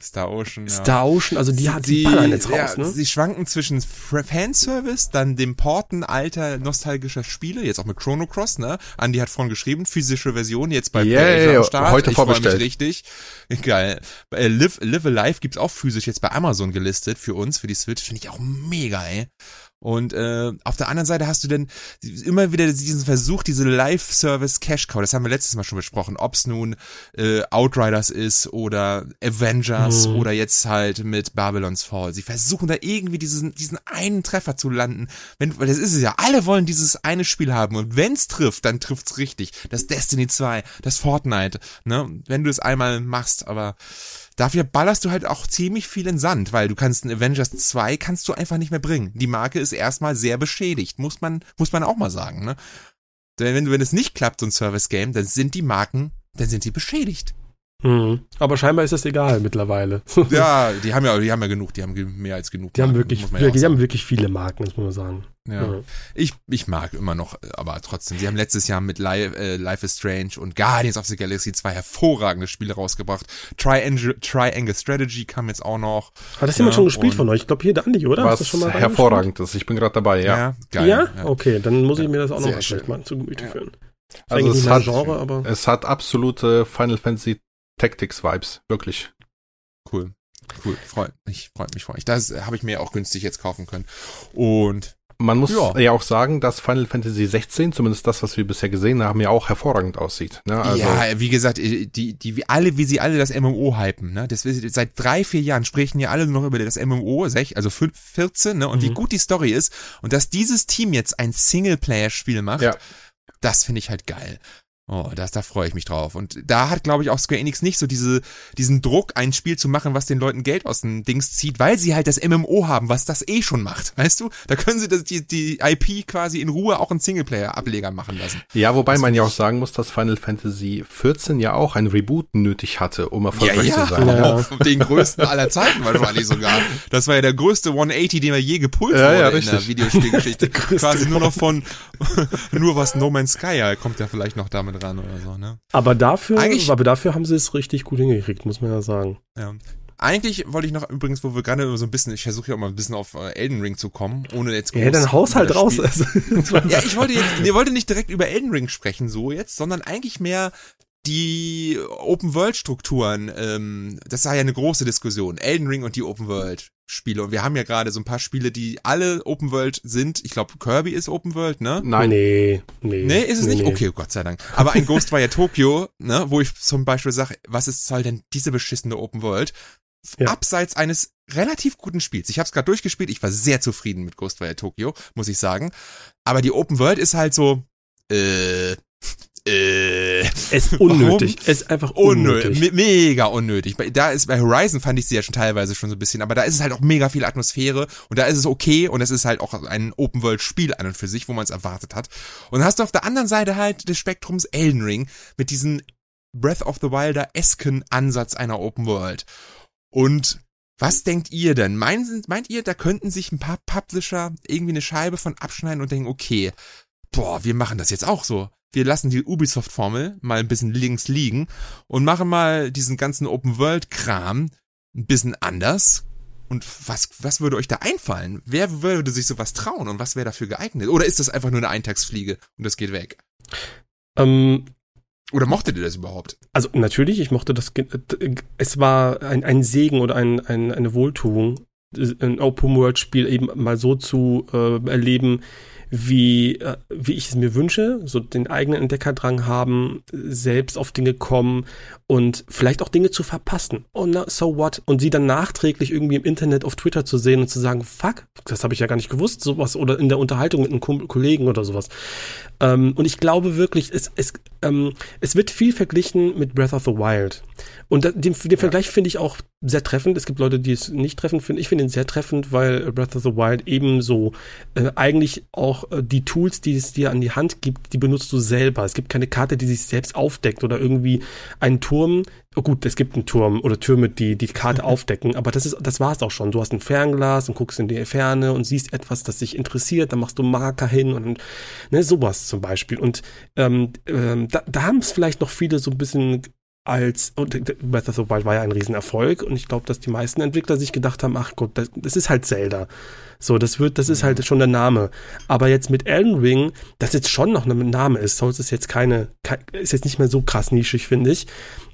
Star Ocean. Ja. Star Ocean, also die hat die ballern jetzt raus, ja, ne? Sie schwanken zwischen Fanservice, dann dem Porten alter nostalgischer Spiele, jetzt auch mit Chrono Cross, ne? Andy hat vorhin geschrieben, physische Version, jetzt bei yeah, Play am Start. Heute ich vorbestellt. Mich richtig. <laughs> Geil. Äh, Live, Live Alive gibt's auch physisch jetzt bei Amazon gelistet für uns, für die Switch. Finde ich auch mega, ey. Und äh, auf der anderen Seite hast du dann immer wieder diesen Versuch, diese Live-Service Cash Cow, das haben wir letztes Mal schon besprochen, ob's nun äh, Outriders ist oder Avengers mhm. oder jetzt halt mit Babylon's Fall. Sie versuchen da irgendwie diesen, diesen einen Treffer zu landen. Wenn, weil das ist es ja, alle wollen dieses eine Spiel haben und wenn's trifft, dann trifft's richtig. Das Destiny 2, das Fortnite, ne? Wenn du es einmal machst, aber Dafür ballerst du halt auch ziemlich viel in Sand, weil du kannst ein Avengers 2 kannst du einfach nicht mehr bringen. Die Marke ist erstmal sehr beschädigt, muss man, muss man auch mal sagen, ne? Denn wenn, wenn es nicht klappt, so ein Service-Game, dann sind die Marken, dann sind sie beschädigt. Mhm. Aber scheinbar ist das egal mittlerweile. ja, <laughs> die haben ja, die haben ja genug, die haben mehr als genug. Die Marken, haben wirklich, ja die haben wirklich viele Marken, muss man sagen. Ja. ja. Ich, ich mag immer noch, aber trotzdem, sie haben letztes Jahr mit Life, äh, Life is Strange und Guardians of the Galaxy zwei hervorragende Spiele rausgebracht. Triangle, Triangle Strategy kam jetzt auch noch. Hat das jemand schon gespielt von euch? Ich glaube hier der Andi, oder? Was schon mal hervorragend ist. Ich bin gerade dabei, ja. Ja, geil, ja? Okay, dann muss ich mir das auch noch mal zu Gemüte führen. Also es hat, Genre, aber es hat absolute Final Fantasy Tactics-Vibes, wirklich. Cool. Cool, freut mich, freut mich, freut mich. Das habe ich mir auch günstig jetzt kaufen können. Und man muss ja. ja. auch sagen, dass Final Fantasy 16, zumindest das, was wir bisher gesehen haben, ja auch hervorragend aussieht. Ne? Also ja, wie gesagt, äh, die, die, wie alle, wie sie alle das MMO hypen, ne? Das, seit drei, vier Jahren sprechen ja alle nur noch über das MMO, also 14, ne? Und mhm. wie gut die Story ist. Und dass dieses Team jetzt ein Singleplayer-Spiel macht, ja. das finde ich halt geil. Oh, das, da freue ich mich drauf. Und da hat, glaube ich, auch Square Enix nicht so diese, diesen Druck, ein Spiel zu machen, was den Leuten Geld aus den Dings zieht, weil sie halt das MMO haben, was das eh schon macht. <laughs> Weißt du? Da können sie das, die, die IP quasi in Ruhe auch einen Singleplayer-Ableger machen lassen. Ja, wobei das man ja auch sagen muss, dass Final Fantasy 14 ja auch ein Reboot nötig hatte, um erfolgreich ja, ja. zu sein. <laughs> Ja. Den größten aller Zeiten wahrscheinlich sogar. Das war ja der größte 180, den wir je gepult ja, wurde ja, in der <laughs> Videospielgeschichte. quasi nur noch von, nur was No Man's Sky kommt ja vielleicht noch damit ran oder so, ne? Aber dafür, Eigentlich, aber dafür haben sie es richtig gut hingekriegt, muss man ja sagen. Ja. Eigentlich wollte ich noch übrigens, wo wir gerade so ein bisschen, ich versuche ja auch mal ein bisschen auf äh, Elden Ring zu kommen, ohne jetzt groß Ja, dann Haushalt raus. <laughs> ja, ich wollte jetzt, ich wollte nicht direkt über Elden Ring sprechen, so jetzt, sondern eigentlich mehr die Open World Strukturen, ähm, das war ja eine große Diskussion. Elden Ring und die Open World Spiele. Und wir haben ja gerade so ein paar Spiele, die alle Open World sind. Ich glaube, Kirby ist Open World, ne? Nein. Nee, nee. Nee, ist es nee, nicht? Nee. Okay, Gott sei Dank. Aber ein Ghostwire Tokyo, ne, wo ich zum Beispiel sage, was ist soll denn diese beschissene Open World? Ja. Abseits eines relativ guten Spiels. Ich habe es gerade durchgespielt, ich war sehr zufrieden mit Ghostwire Tokyo, muss ich sagen. Aber die Open World ist halt so, äh, äh, es ist unnötig. Warum? Es ist einfach unnötig. unnötig. mega unnötig. Da ist bei Horizon fand ich sie ja schon teilweise schon so ein bisschen, aber da ist es halt auch mega viel Atmosphäre und da ist es okay und es ist halt auch ein Open World Spiel an und für sich, wo man es erwartet hat. Und dann hast du auf der anderen Seite halt des Spektrums Elden Ring mit diesen Breath of the Wilder-esken Ansatz einer Open World. Und was denkt ihr denn? Meint, meint ihr, da könnten sich ein paar Publisher irgendwie eine Scheibe von abschneiden und denken, okay, boah, wir machen das jetzt auch so. Wir lassen die Ubisoft-Formel mal ein bisschen links liegen und machen mal diesen ganzen Open-World-Kram ein bisschen anders. Und was, was würde euch da einfallen? Wer würde sich sowas trauen und was wäre dafür geeignet? Oder ist das einfach nur eine Eintagsfliege und das geht weg? Ähm, oder mochtet ihr das überhaupt? Also natürlich, ich mochte das. Es war ein, ein Segen oder ein, ein, eine Wohltuung, ein Open-World-Spiel eben mal so zu äh, erleben, wie, äh, wie ich es mir wünsche, so den eigenen Entdeckerdrang haben, selbst auf Dinge kommen und vielleicht auch Dinge zu verpassen. Oh, na, so what? Und sie dann nachträglich irgendwie im Internet auf Twitter zu sehen und zu sagen, fuck, das habe ich ja gar nicht gewusst, sowas oder in der Unterhaltung mit einem Kollegen oder sowas. Ähm, und ich glaube wirklich, es, es, ähm, es wird viel verglichen mit Breath of the Wild. Und den, den ja. Vergleich finde ich auch sehr treffend. Es gibt Leute, die es nicht treffend finden. Ich finde ihn sehr treffend, weil Breath of the Wild ebenso äh, eigentlich auch äh, die Tools, die es dir an die Hand gibt, die benutzt du selber. Es gibt keine Karte, die sich selbst aufdeckt oder irgendwie einen Turm. Oh gut, es gibt einen Turm oder Türme, die die Karte <laughs> aufdecken, aber das ist, das war's auch schon. Du hast ein Fernglas und guckst in die Ferne und siehst etwas, das dich interessiert. Dann machst du Marker hin und ne, sowas zum Beispiel. Und ähm, ähm, da, da haben es vielleicht noch viele so ein bisschen als, und Breath of the Wild war ja ein Riesenerfolg und ich glaube, dass die meisten Entwickler sich gedacht haben, ach Gott, das, das, ist halt Zelda. So, das wird, das ist halt schon der Name. Aber jetzt mit Elden Ring, das jetzt schon noch ein Name ist, Souls ist jetzt keine, ist jetzt nicht mehr so krass nischig, finde ich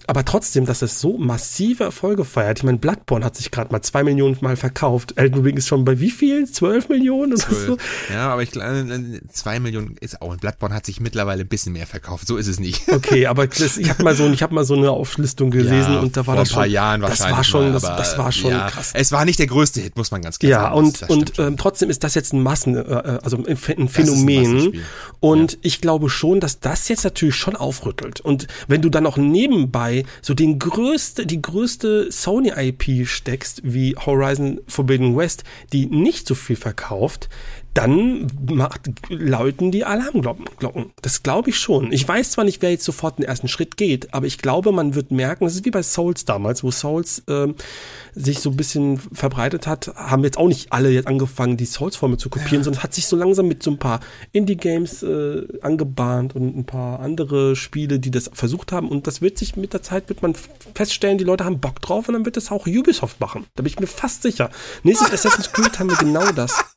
aber trotzdem, dass es so massive Erfolge feiert. Ich meine, Bloodborne hat sich gerade mal zwei Millionen Mal verkauft. Elden Ring ist schon bei wie viel? Zwölf Millionen oder 12. so? Ja, aber ich glaube, zwei Millionen ist auch. Und Bloodborne hat sich mittlerweile ein bisschen mehr verkauft. So ist es nicht. <laughs> Okay, aber das, ich habe mal so, ich habe mal so eine Auflistung gelesen ja, und da war das schon. Ein paar Jahren das war schon, mal, das, das, war schon ja, krass. Es war nicht der größte Hit, muss man ganz klar ja, sagen. Ja, und und ähm, trotzdem ist das jetzt ein Massen, äh, äh also ein, ein Phänomen. Ein und ja. ich glaube schon, dass das jetzt natürlich schon aufrüttelt. Und wenn du dann auch nebenbei so den größte, die größte Sony-IP steckst, wie Horizon Forbidden West, die nicht so viel verkauft, dann macht, läuten die Alarmglocken. Das glaube ich schon. Ich weiß zwar nicht, wer jetzt sofort den ersten Schritt geht, aber ich glaube, man wird merken, das ist wie bei Souls damals, wo Souls äh, sich so ein bisschen verbreitet hat, haben jetzt auch nicht alle jetzt angefangen, die Souls-Formel zu kopieren, ja. sondern hat sich so langsam mit so ein paar Indie-Games äh, angebahnt und ein paar andere Spiele, die das versucht haben. Und das wird sich mit der Zeit, wird man feststellen, die Leute haben Bock drauf und dann wird das auch Ubisoft machen. Da bin ich mir fast sicher. Nächstes Assassin's Creed haben wir genau das. <laughs>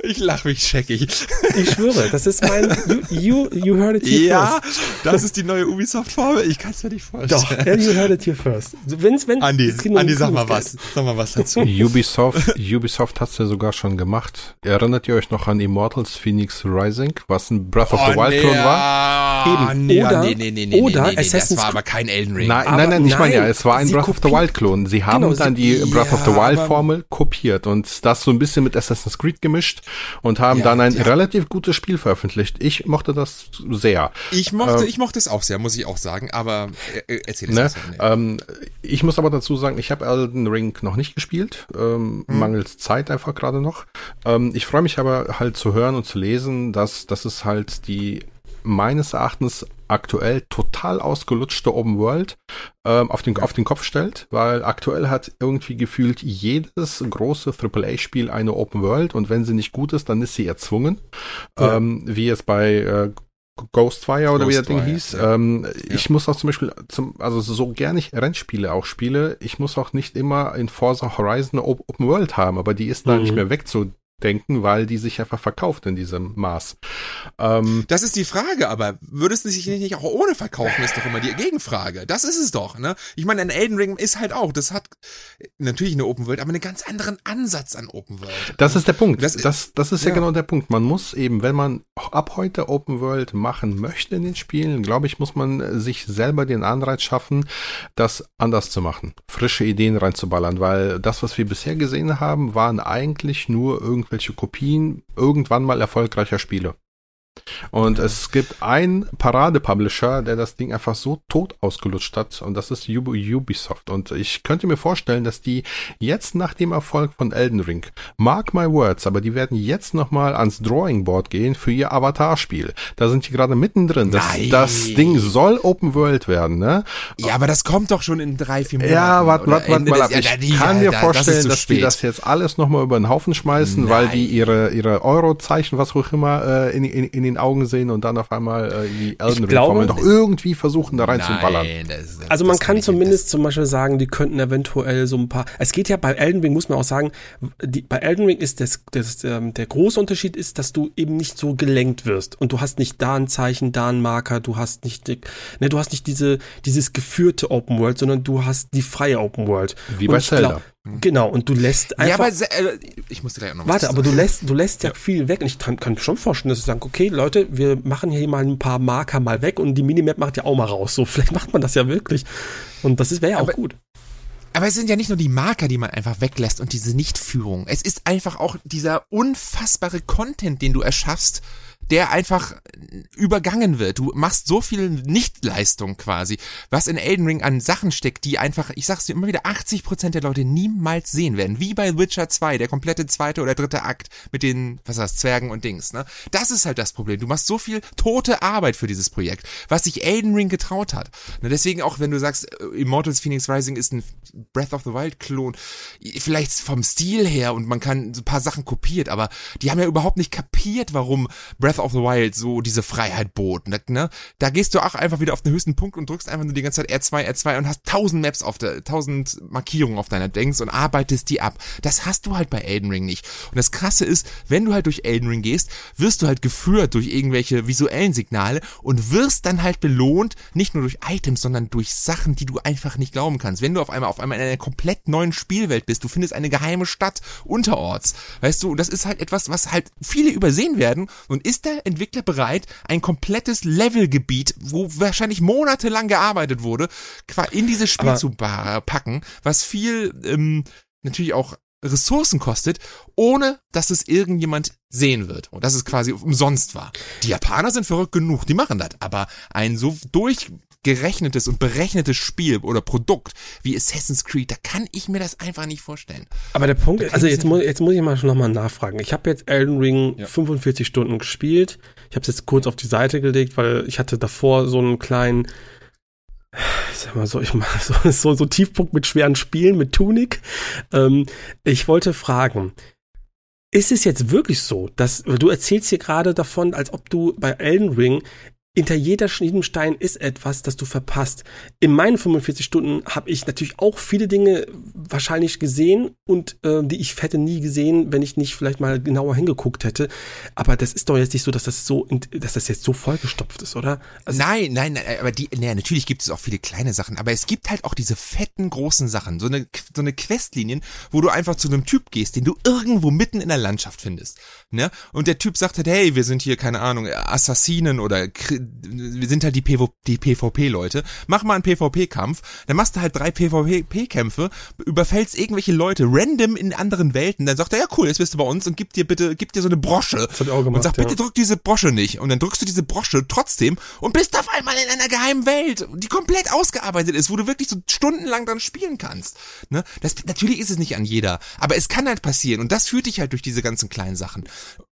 Ich lach mich scheckig. Ich schwöre, das ist mein You, you, you heard it here ja, first. Ja, das ist die neue Ubisoft-Formel. Ich kann es mir nicht vorstellen. Doch, you heard it here first. Wenn's, wenn, Andi, Andi sag mal was. Sag mal was dazu. Ubisoft, Ubisoft hat's ja sogar schon gemacht. Erinnert ihr euch noch an Immortals Phoenix Rising, was ein Breath of the oh, Wild nee, Clone war? Eben. Nee, oder, nee, nee, nee, nee, oder nee, nee, Assassin's das war aber kein Elden Ring. Nein, nein, nein, ich meine ja, es war ein Breath of the Wild Klon. Sie haben genau, dann die Breath of the Wild Formel kopiert und das so ein bisschen mit Assassin's Creed gemischt und haben ja, dann ein ja. relativ gutes Spiel veröffentlicht. Ich mochte das sehr. Ich mochte, äh, ich mochte es auch sehr, muss ich auch sagen, aber äh, äh erzähl es ne? ähm, Ich muss aber dazu sagen, ich habe Elden Ring noch nicht gespielt, ähm, hm. mangels Zeit einfach gerade noch. Ähm, ich freue mich aber halt zu hören und zu lesen, dass, dass es halt die meines Erachtens aktuell total ausgelutschte Open World ähm, auf, den, auf den Kopf stellt, weil aktuell hat irgendwie gefühlt jedes große AAA-Spiel eine Open World und wenn sie nicht gut ist, dann ist sie erzwungen. Ja. Ähm, wie es bei äh, Ghostfire oder Ghostfire, wie das Ding hieß. Ja. Ähm, ja. Ich muss auch zum Beispiel, zum, also so gerne ich Rennspiele auch spiele, ich muss auch nicht immer in Forza Horizon Open World haben, aber die ist da mhm. nicht mehr weg zu denken, weil die sich einfach verkauft in diesem Maß. Ähm, das ist die Frage, aber würdest du sich nicht auch ohne verkaufen, ist doch immer die Gegenfrage. Das ist es doch, ne? Ich meine, ein Elden Ring ist halt auch, das hat natürlich eine Open World, aber einen ganz anderen Ansatz an Open World. Das ist der Punkt. Das, das, das ist ja. ja genau der Punkt. Man muss eben, wenn man ab heute Open World machen möchte in den Spielen, glaube ich, muss man sich selber den Anreiz schaffen, das anders zu machen. Frische Ideen reinzuballern, weil das, was wir bisher gesehen haben, waren eigentlich nur irgendwie irgendwelche Kopien irgendwann mal erfolgreicher Spiele. Und es gibt einen Parade-Publisher, der das Ding einfach so tot ausgelutscht hat und das ist Ubisoft. Und ich könnte mir vorstellen, dass die jetzt nach dem Erfolg von Elden Ring, mark my words, aber die werden jetzt nochmal ans Drawing Board gehen für ihr Avatar-Spiel. Da sind die gerade mittendrin. Das, das Ding soll Open World werden, ne? Ja, aber das kommt doch schon in drei, vier Monaten. Ja, warte, warte, warte mal ab. Ich ja, kann mir vorstellen, das dass spät. die das jetzt alles nochmal über den Haufen schmeißen, Nein. weil die ihre, ihre Euro-Zeichen, was auch immer, äh, in, in, in den Augen sehen und dann auf einmal äh, die Elden Ring noch irgendwie versuchen, da rein zu ballern. Das, das, also man kann zumindest zum Beispiel sagen, die könnten eventuell so ein paar. Es geht ja bei Elden Ring, muss man auch sagen, die, bei Elden Ring ist das, das ähm, der große Unterschied ist, dass du eben nicht so gelenkt wirst und du hast nicht da ein Zeichen, da ein Marker, du hast nicht, ne, du hast nicht diese dieses geführte Open World, sondern du hast die freie Open World. Wie bei Zelda. Glaub. Genau, und du lässt einfach. Ja, aber äh, ich muss gleich noch Warte, aber du lässt, du lässt ja, ja, viel weg. Und ich kann, kann mir schon vorstellen, dass du sagst, okay, Leute, wir machen hier mal ein paar Marker mal weg und die Minimap macht ja auch mal raus. So, <laughs> vielleicht macht man das ja wirklich. Und das wäre ja auch gut. Aber es sind ja nicht nur die Marker, die man einfach weglässt und diese Nichtführung. Es ist einfach auch dieser unfassbare Content, den du erschaffst, der einfach übergangen wird. Du machst so viel Nichtleistung quasi, was in Elden Ring an Sachen steckt, die einfach, ich sag's dir immer wieder, 80 Prozent der Leute niemals sehen werden. Wie bei Witcher 2, der komplette zweite oder dritte Akt mit den, was heißt, Zwergen und Dings, ne? Das ist halt das Problem. Du machst so viel tote Arbeit für dieses Projekt, was sich Elden Ring getraut hat. Ne, deswegen auch, wenn du sagst, äh, Immortals Phoenix Rising ist ein Breath of the Wild Klon, vielleicht vom Stil her und man kann so ein paar Sachen kopiert, aber die haben ja überhaupt nicht kapiert, warum Breath of the Wild so diese Freiheit bot. Ne? ne? Da gehst du auch einfach wieder auf den höchsten Punkt und drückst einfach nur die ganze Zeit R2, R2 und hast tausend Maps auf der, tausend Markierungen auf deiner Dings und arbeitest die ab. Das hast du halt bei Elden Ring nicht. Und das krasse ist, wenn du halt durch Elden Ring gehst, wirst du halt geführt durch irgendwelche visuellen Signale und wirst dann halt belohnt, nicht nur durch Items, sondern durch Sachen, die du einfach nicht glauben kannst. Wenn du auf einmal auf einmal in einer komplett neuen Spielwelt bist, du findest eine geheime Stadt unterorts. Weißt du, das ist halt etwas, was halt viele übersehen werden und ist der Entwickler bereit, ein komplettes Levelgebiet, wo wahrscheinlich monatelang gearbeitet wurde, in dieses Spiel Aber zu packen, was viel ähm, natürlich auch Ressourcen kostet, ohne dass es irgendjemand sehen wird und dass es quasi umsonst war. Die Japaner sind verrückt genug, die machen das, aber ein so durch gerechnetes und berechnetes Spiel oder Produkt wie Assassin's Creed, da kann ich mir das einfach nicht vorstellen. Aber der Punkt, ist, also jetzt muss, jetzt muss ich mal schon nochmal nachfragen. Ich habe jetzt Elden Ring ja. 45 Stunden gespielt. Ich habe es jetzt kurz auf die Seite gelegt, weil ich hatte davor so einen kleinen ich sag mal so, ich mal so, <laughs> so, so Tiefpunkt mit schweren Spielen, mit Tunic. Ähm, ich wollte fragen, ist es jetzt wirklich so, dass du erzählst hier gerade davon, als ob du bei Elden Ring hinter jeder jedem Stein ist etwas, das du verpasst. In meinen 45 Stunden habe ich natürlich auch viele Dinge wahrscheinlich gesehen und äh, die ich hätte nie gesehen, wenn ich nicht vielleicht mal genauer hingeguckt hätte. Aber das ist doch jetzt nicht so, dass das so, dass das jetzt so vollgestopft ist, oder? Also nein, nein, nein, aber die, naja, natürlich gibt es auch viele kleine Sachen, aber es gibt halt auch diese fetten großen Sachen, so eine so eine Questlinien, wo du einfach zu einem Typ gehst, den du irgendwo mitten in der Landschaft findest, ne? Und der Typ sagt halt, hey, wir sind hier keine Ahnung Assassinen oder wir sind halt die, PV, die PvP-Leute, mach mal einen PvP-Kampf, dann machst du halt drei PvP-Kämpfe, überfällst irgendwelche Leute random in anderen Welten, dann sagt er, ja cool, jetzt bist du bei uns und gib dir bitte, gib dir so eine Brosche. Das hat er auch gemacht, und sag, ja. bitte drück diese Brosche nicht. Und dann drückst du diese Brosche trotzdem und bist auf einmal in einer geheimen Welt, die komplett ausgearbeitet ist, wo du wirklich so stundenlang dann spielen kannst. Ne? Das, natürlich ist es nicht an jeder, aber es kann halt passieren und das führt dich halt durch diese ganzen kleinen Sachen.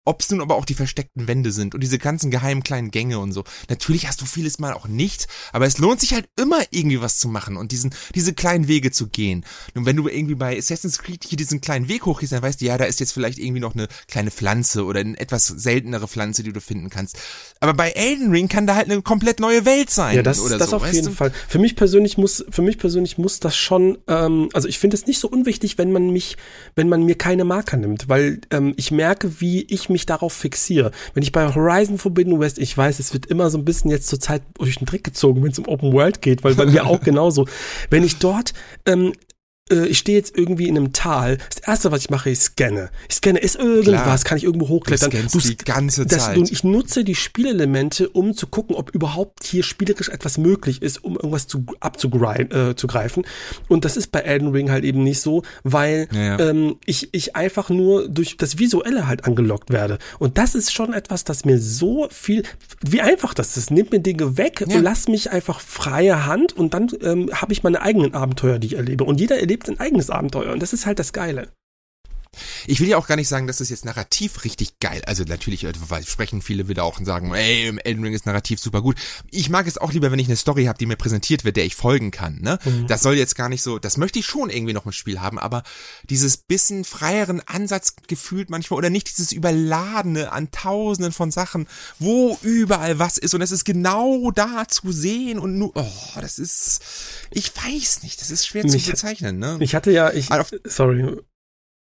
Ob es nun aber auch die versteckten Wände sind und diese ganzen geheimen kleinen Gänge und so. Natürlich hast du vieles mal auch nicht, aber es lohnt sich halt immer irgendwie was zu machen und diesen, diese kleinen Wege zu gehen. Und wenn du irgendwie bei Assassin's Creed hier diesen kleinen Weg hochgehst, dann weißt du, ja, da ist jetzt vielleicht irgendwie noch eine kleine Pflanze oder eine etwas seltenere Pflanze, die du finden kannst. Aber bei Elden Ring kann da halt eine komplett neue Welt sein. Ja, das, oder das so, auf jeden du? Fall. Für mich persönlich muss, für mich persönlich muss das schon, ähm, also ich finde es nicht so unwichtig, wenn man mich, wenn man mir keine Marker nimmt, weil ähm, ich merke, wie ich mich darauf fixiere. Wenn ich bei Horizon Forbidden West, ich weiß, es wird immer so ein bisschen jetzt zur Zeit durch den Trick gezogen, wenn es um Open World geht, weil bei mir <laughs> auch genauso. Wenn ich dort ähm, äh, ich stehe jetzt irgendwie in einem Tal. Das erste, was ich mache, ich scanne. Ich scanne, ist irgendwas, Klar. kann ich irgendwo hochklettern. Du scannst du, die ganze das, Zeit. Und ich nutze die Spielelemente, um zu gucken, ob überhaupt hier spielerisch etwas möglich ist, um irgendwas zu, abzugreifen. Äh, und das ist bei Elden Ring halt eben nicht so, weil ja, ja. Ähm, ich, ich einfach nur durch das Visuelle halt angelockt werde. Und das ist schon etwas, das mir so viel, wie einfach das ist. Nimmt mir Dinge weg ja. und lass mich einfach freie Hand und dann ähm, habe ich meine eigenen Abenteuer, die ich erlebe. Und jeder erlebt ein eigenes Abenteuer. Und das ist halt das Geile. Ich will ja auch gar nicht sagen, dass das jetzt narrativ richtig geil. Also natürlich äh, sprechen viele wieder auch und sagen, ey, im Elden Ring ist narrativ super gut. Ich mag es auch lieber, wenn ich eine Story habe, die mir präsentiert wird, der ich folgen kann. Ne? Mhm. Das soll jetzt gar nicht so, das möchte ich schon irgendwie noch im Spiel haben, aber dieses bisschen freieren Ansatz gefühlt manchmal oder nicht dieses überladene an tausenden von Sachen, wo überall was ist und es ist genau da zu sehen und nur, oh, das ist, ich weiß nicht, das ist schwer Mich, zu bezeichnen. Ne? Ich hatte ja, ich, sorry,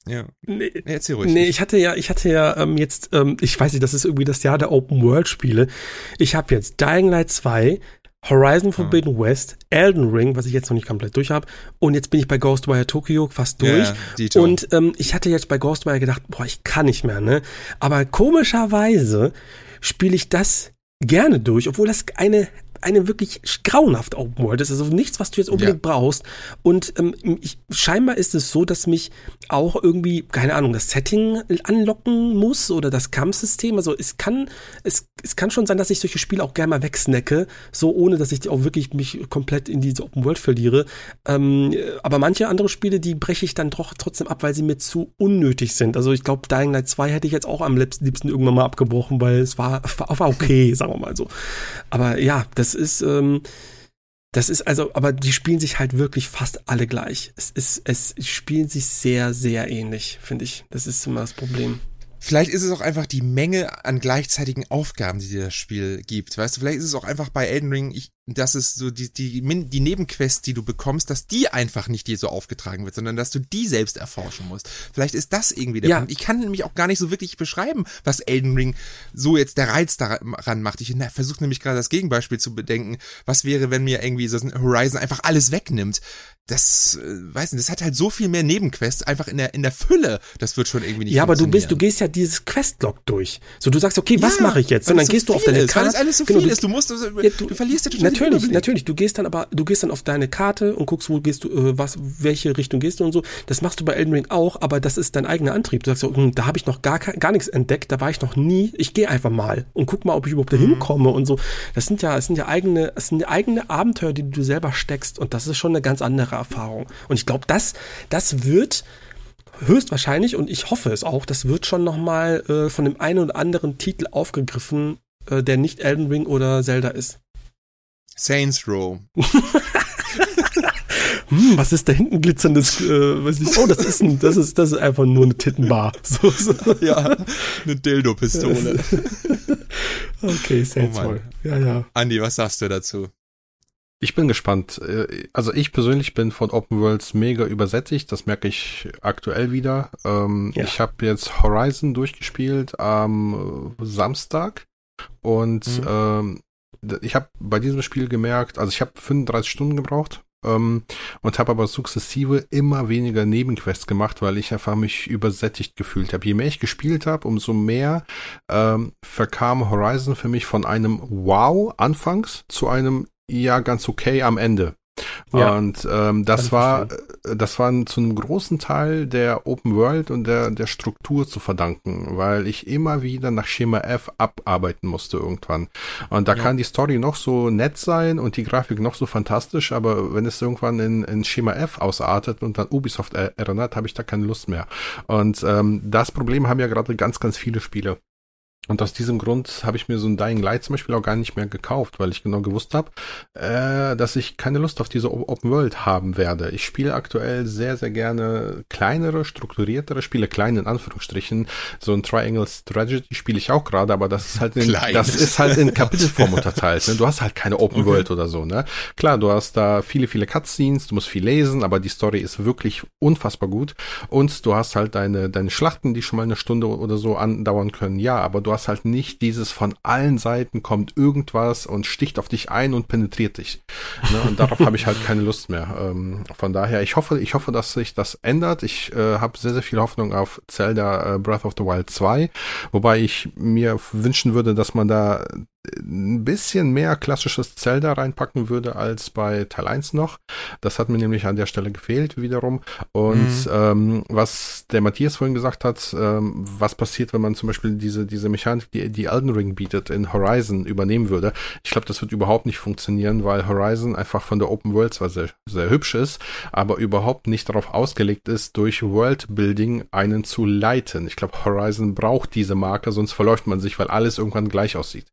ja. Nee, erzähl ruhig. Nee, ich hatte ja, ich hatte ja ähm, jetzt, ähm, ich weiß nicht, das ist irgendwie das Jahr der Open World Spiele. Ich habe jetzt Dying Light 2, Horizon Forbidden ah. West, Elden Ring, was ich jetzt noch nicht komplett durch habe, und jetzt bin ich bei Ghostwire Tokyo fast durch. Ja, und ähm, ich hatte jetzt bei Ghostwire gedacht, boah, ich kann nicht mehr, ne? Aber komischerweise spiele ich das gerne durch, obwohl das eine eine wirklich grauenhaft Open World ist. Also nichts, was du jetzt unbedingt ja. brauchst. Und ähm, ich, scheinbar ist es so, dass mich auch irgendwie, keine Ahnung, das Setting anlocken muss oder das Kampfsystem. Also es kann, es, es kann schon sein, dass ich solche Spiele auch gerne mal wegsnacke, so ohne dass ich auch wirklich mich komplett in diese Open World verliere. Ähm, aber manche andere Spiele, die breche ich dann doch trotzdem ab, weil sie mir zu unnötig sind. Also ich glaube, Dying Light 2 hätte ich jetzt auch am liebsten irgendwann mal abgebrochen, weil es war, war okay, <laughs> sagen wir mal so. Aber ja, das ist, ähm, das ist also, aber die spielen sich halt wirklich fast alle gleich. Es ist, es spielen sich sehr, sehr ähnlich, finde ich. Das ist immer das Problem. Vielleicht ist es auch einfach die Menge an gleichzeitigen Aufgaben, die dir das Spiel gibt. Weißt du, vielleicht ist es auch einfach bei Elden Ring, ich, dass es so die, die, die Nebenquests, die du bekommst, dass die einfach nicht dir so aufgetragen wird, sondern dass du die selbst erforschen musst. Vielleicht ist das irgendwie der ja. Punkt. Ich kann nämlich auch gar nicht so wirklich beschreiben, was Elden Ring so jetzt der Reiz daran macht. Ich versuche nämlich gerade das Gegenbeispiel zu bedenken. Was wäre, wenn mir irgendwie so ein Horizon einfach alles wegnimmt? das, äh, weiß nicht, das hat halt so viel mehr Nebenquests, einfach in der, in der Fülle, das wird schon irgendwie nicht Ja, aber du bist, du gehst ja dieses Questlog durch. So, du sagst, okay, was ja, mache ich jetzt? Und dann so gehst du auf deine ist, Karte. Weil es alles so genau, viel ist, du musst, ja, du, du, verlierst ja total Natürlich, natürlich, du gehst dann aber, du gehst dann auf deine Karte und guckst, wo gehst du, äh, was, welche Richtung gehst du und so. Das machst du bei Elden Ring auch, aber das ist dein eigener Antrieb. Du sagst so, hm, da habe ich noch gar, gar nichts entdeckt, da war ich noch nie, ich gehe einfach mal und guck mal, ob ich überhaupt mhm. da hinkomme und so. Das sind ja, das sind ja eigene, das sind eigene Abenteuer, die du selber steckst und das ist schon eine ganz andere Erfahrung. Und und ich glaube, das, das wird höchstwahrscheinlich, und ich hoffe es auch, das wird schon nochmal äh, von dem einen oder anderen Titel aufgegriffen, äh, der nicht Elden Ring oder Zelda ist. Saints Row. <laughs> hm, was ist da hinten glitzerndes? Äh, weiß nicht. Oh, das ist ein, das ist, das ist einfach nur eine Tittenbar. <laughs> So, so. Ja, eine Dildo-Pistole. <laughs> okay, Saints oh Row. Ja, ja. Andi, was sagst du dazu? Ich bin gespannt. Äh, also ich persönlich bin von Open Worlds mega übersättigt. Das merke ich aktuell wieder. Ähm, ja. Ich habe jetzt Horizon durchgespielt am Samstag und mhm. ähm, ich habe bei diesem Spiel gemerkt, also ich habe 35 Stunden gebraucht ähm, und habe aber sukzessive immer weniger Nebenquests gemacht, weil ich einfach mich übersättigt gefühlt habe. Je mehr ich gespielt habe, umso mehr ähm, verkam Horizon für mich von einem Wow anfangs zu einem ja ganz okay am Ende. Ja, und ähm, das war äh, das war zu einem großen Teil der Open World und der der Struktur zu verdanken, weil ich immer wieder nach Schema F abarbeiten musste irgendwann. Und da ja. kann die Story noch so nett sein und die Grafik noch so fantastisch, aber wenn es irgendwann in, in Schema F ausartet und dann Ubisoft erinnert, habe ich da keine Lust mehr. Und ähm, das Problem haben ja gerade ganz ganz viele Spiele. Und aus diesem Grund habe ich mir so ein Dying Light zum Beispiel auch gar nicht mehr gekauft, weil ich genau gewusst habe, äh, dass ich keine Lust auf diese Open World haben werde. Ich spiele aktuell sehr, sehr gerne kleinere, strukturiertere Spiele, klein in Anführungsstrichen. So ein Triangle Strategy spiele ich auch gerade, aber das ist halt in, das ist halt in Kapitelform unterteilt. Ne? Du hast halt keine Open okay. World oder so. Ne? Klar, du hast da viele, viele Cutscenes, du musst viel lesen, aber die Story ist wirklich unfassbar gut. Und du hast halt deine, deine Schlachten, die schon mal eine Stunde oder so andauern können. Ja, aber du hast halt nicht dieses von allen Seiten kommt irgendwas und sticht auf dich ein und penetriert dich. Ne? Und darauf habe ich halt keine Lust mehr. Ähm, von daher, ich hoffe, ich hoffe, dass sich das ändert. Ich äh, habe sehr, sehr viel Hoffnung auf Zelda äh, Breath of the Wild 2, wobei ich mir wünschen würde, dass man da ein bisschen mehr klassisches Zelda reinpacken würde als bei Teil 1 noch. Das hat mir nämlich an der Stelle gefehlt wiederum. Und mhm. ähm, was der Matthias vorhin gesagt hat, ähm, was passiert, wenn man zum Beispiel diese, diese Mechanik, die, die Elden Ring bietet, in Horizon übernehmen würde. Ich glaube, das wird überhaupt nicht funktionieren, weil Horizon einfach von der Open World zwar sehr, sehr hübsch ist, aber überhaupt nicht darauf ausgelegt ist, durch Worldbuilding einen zu leiten. Ich glaube, Horizon braucht diese Marke, sonst verläuft man sich, weil alles irgendwann gleich aussieht.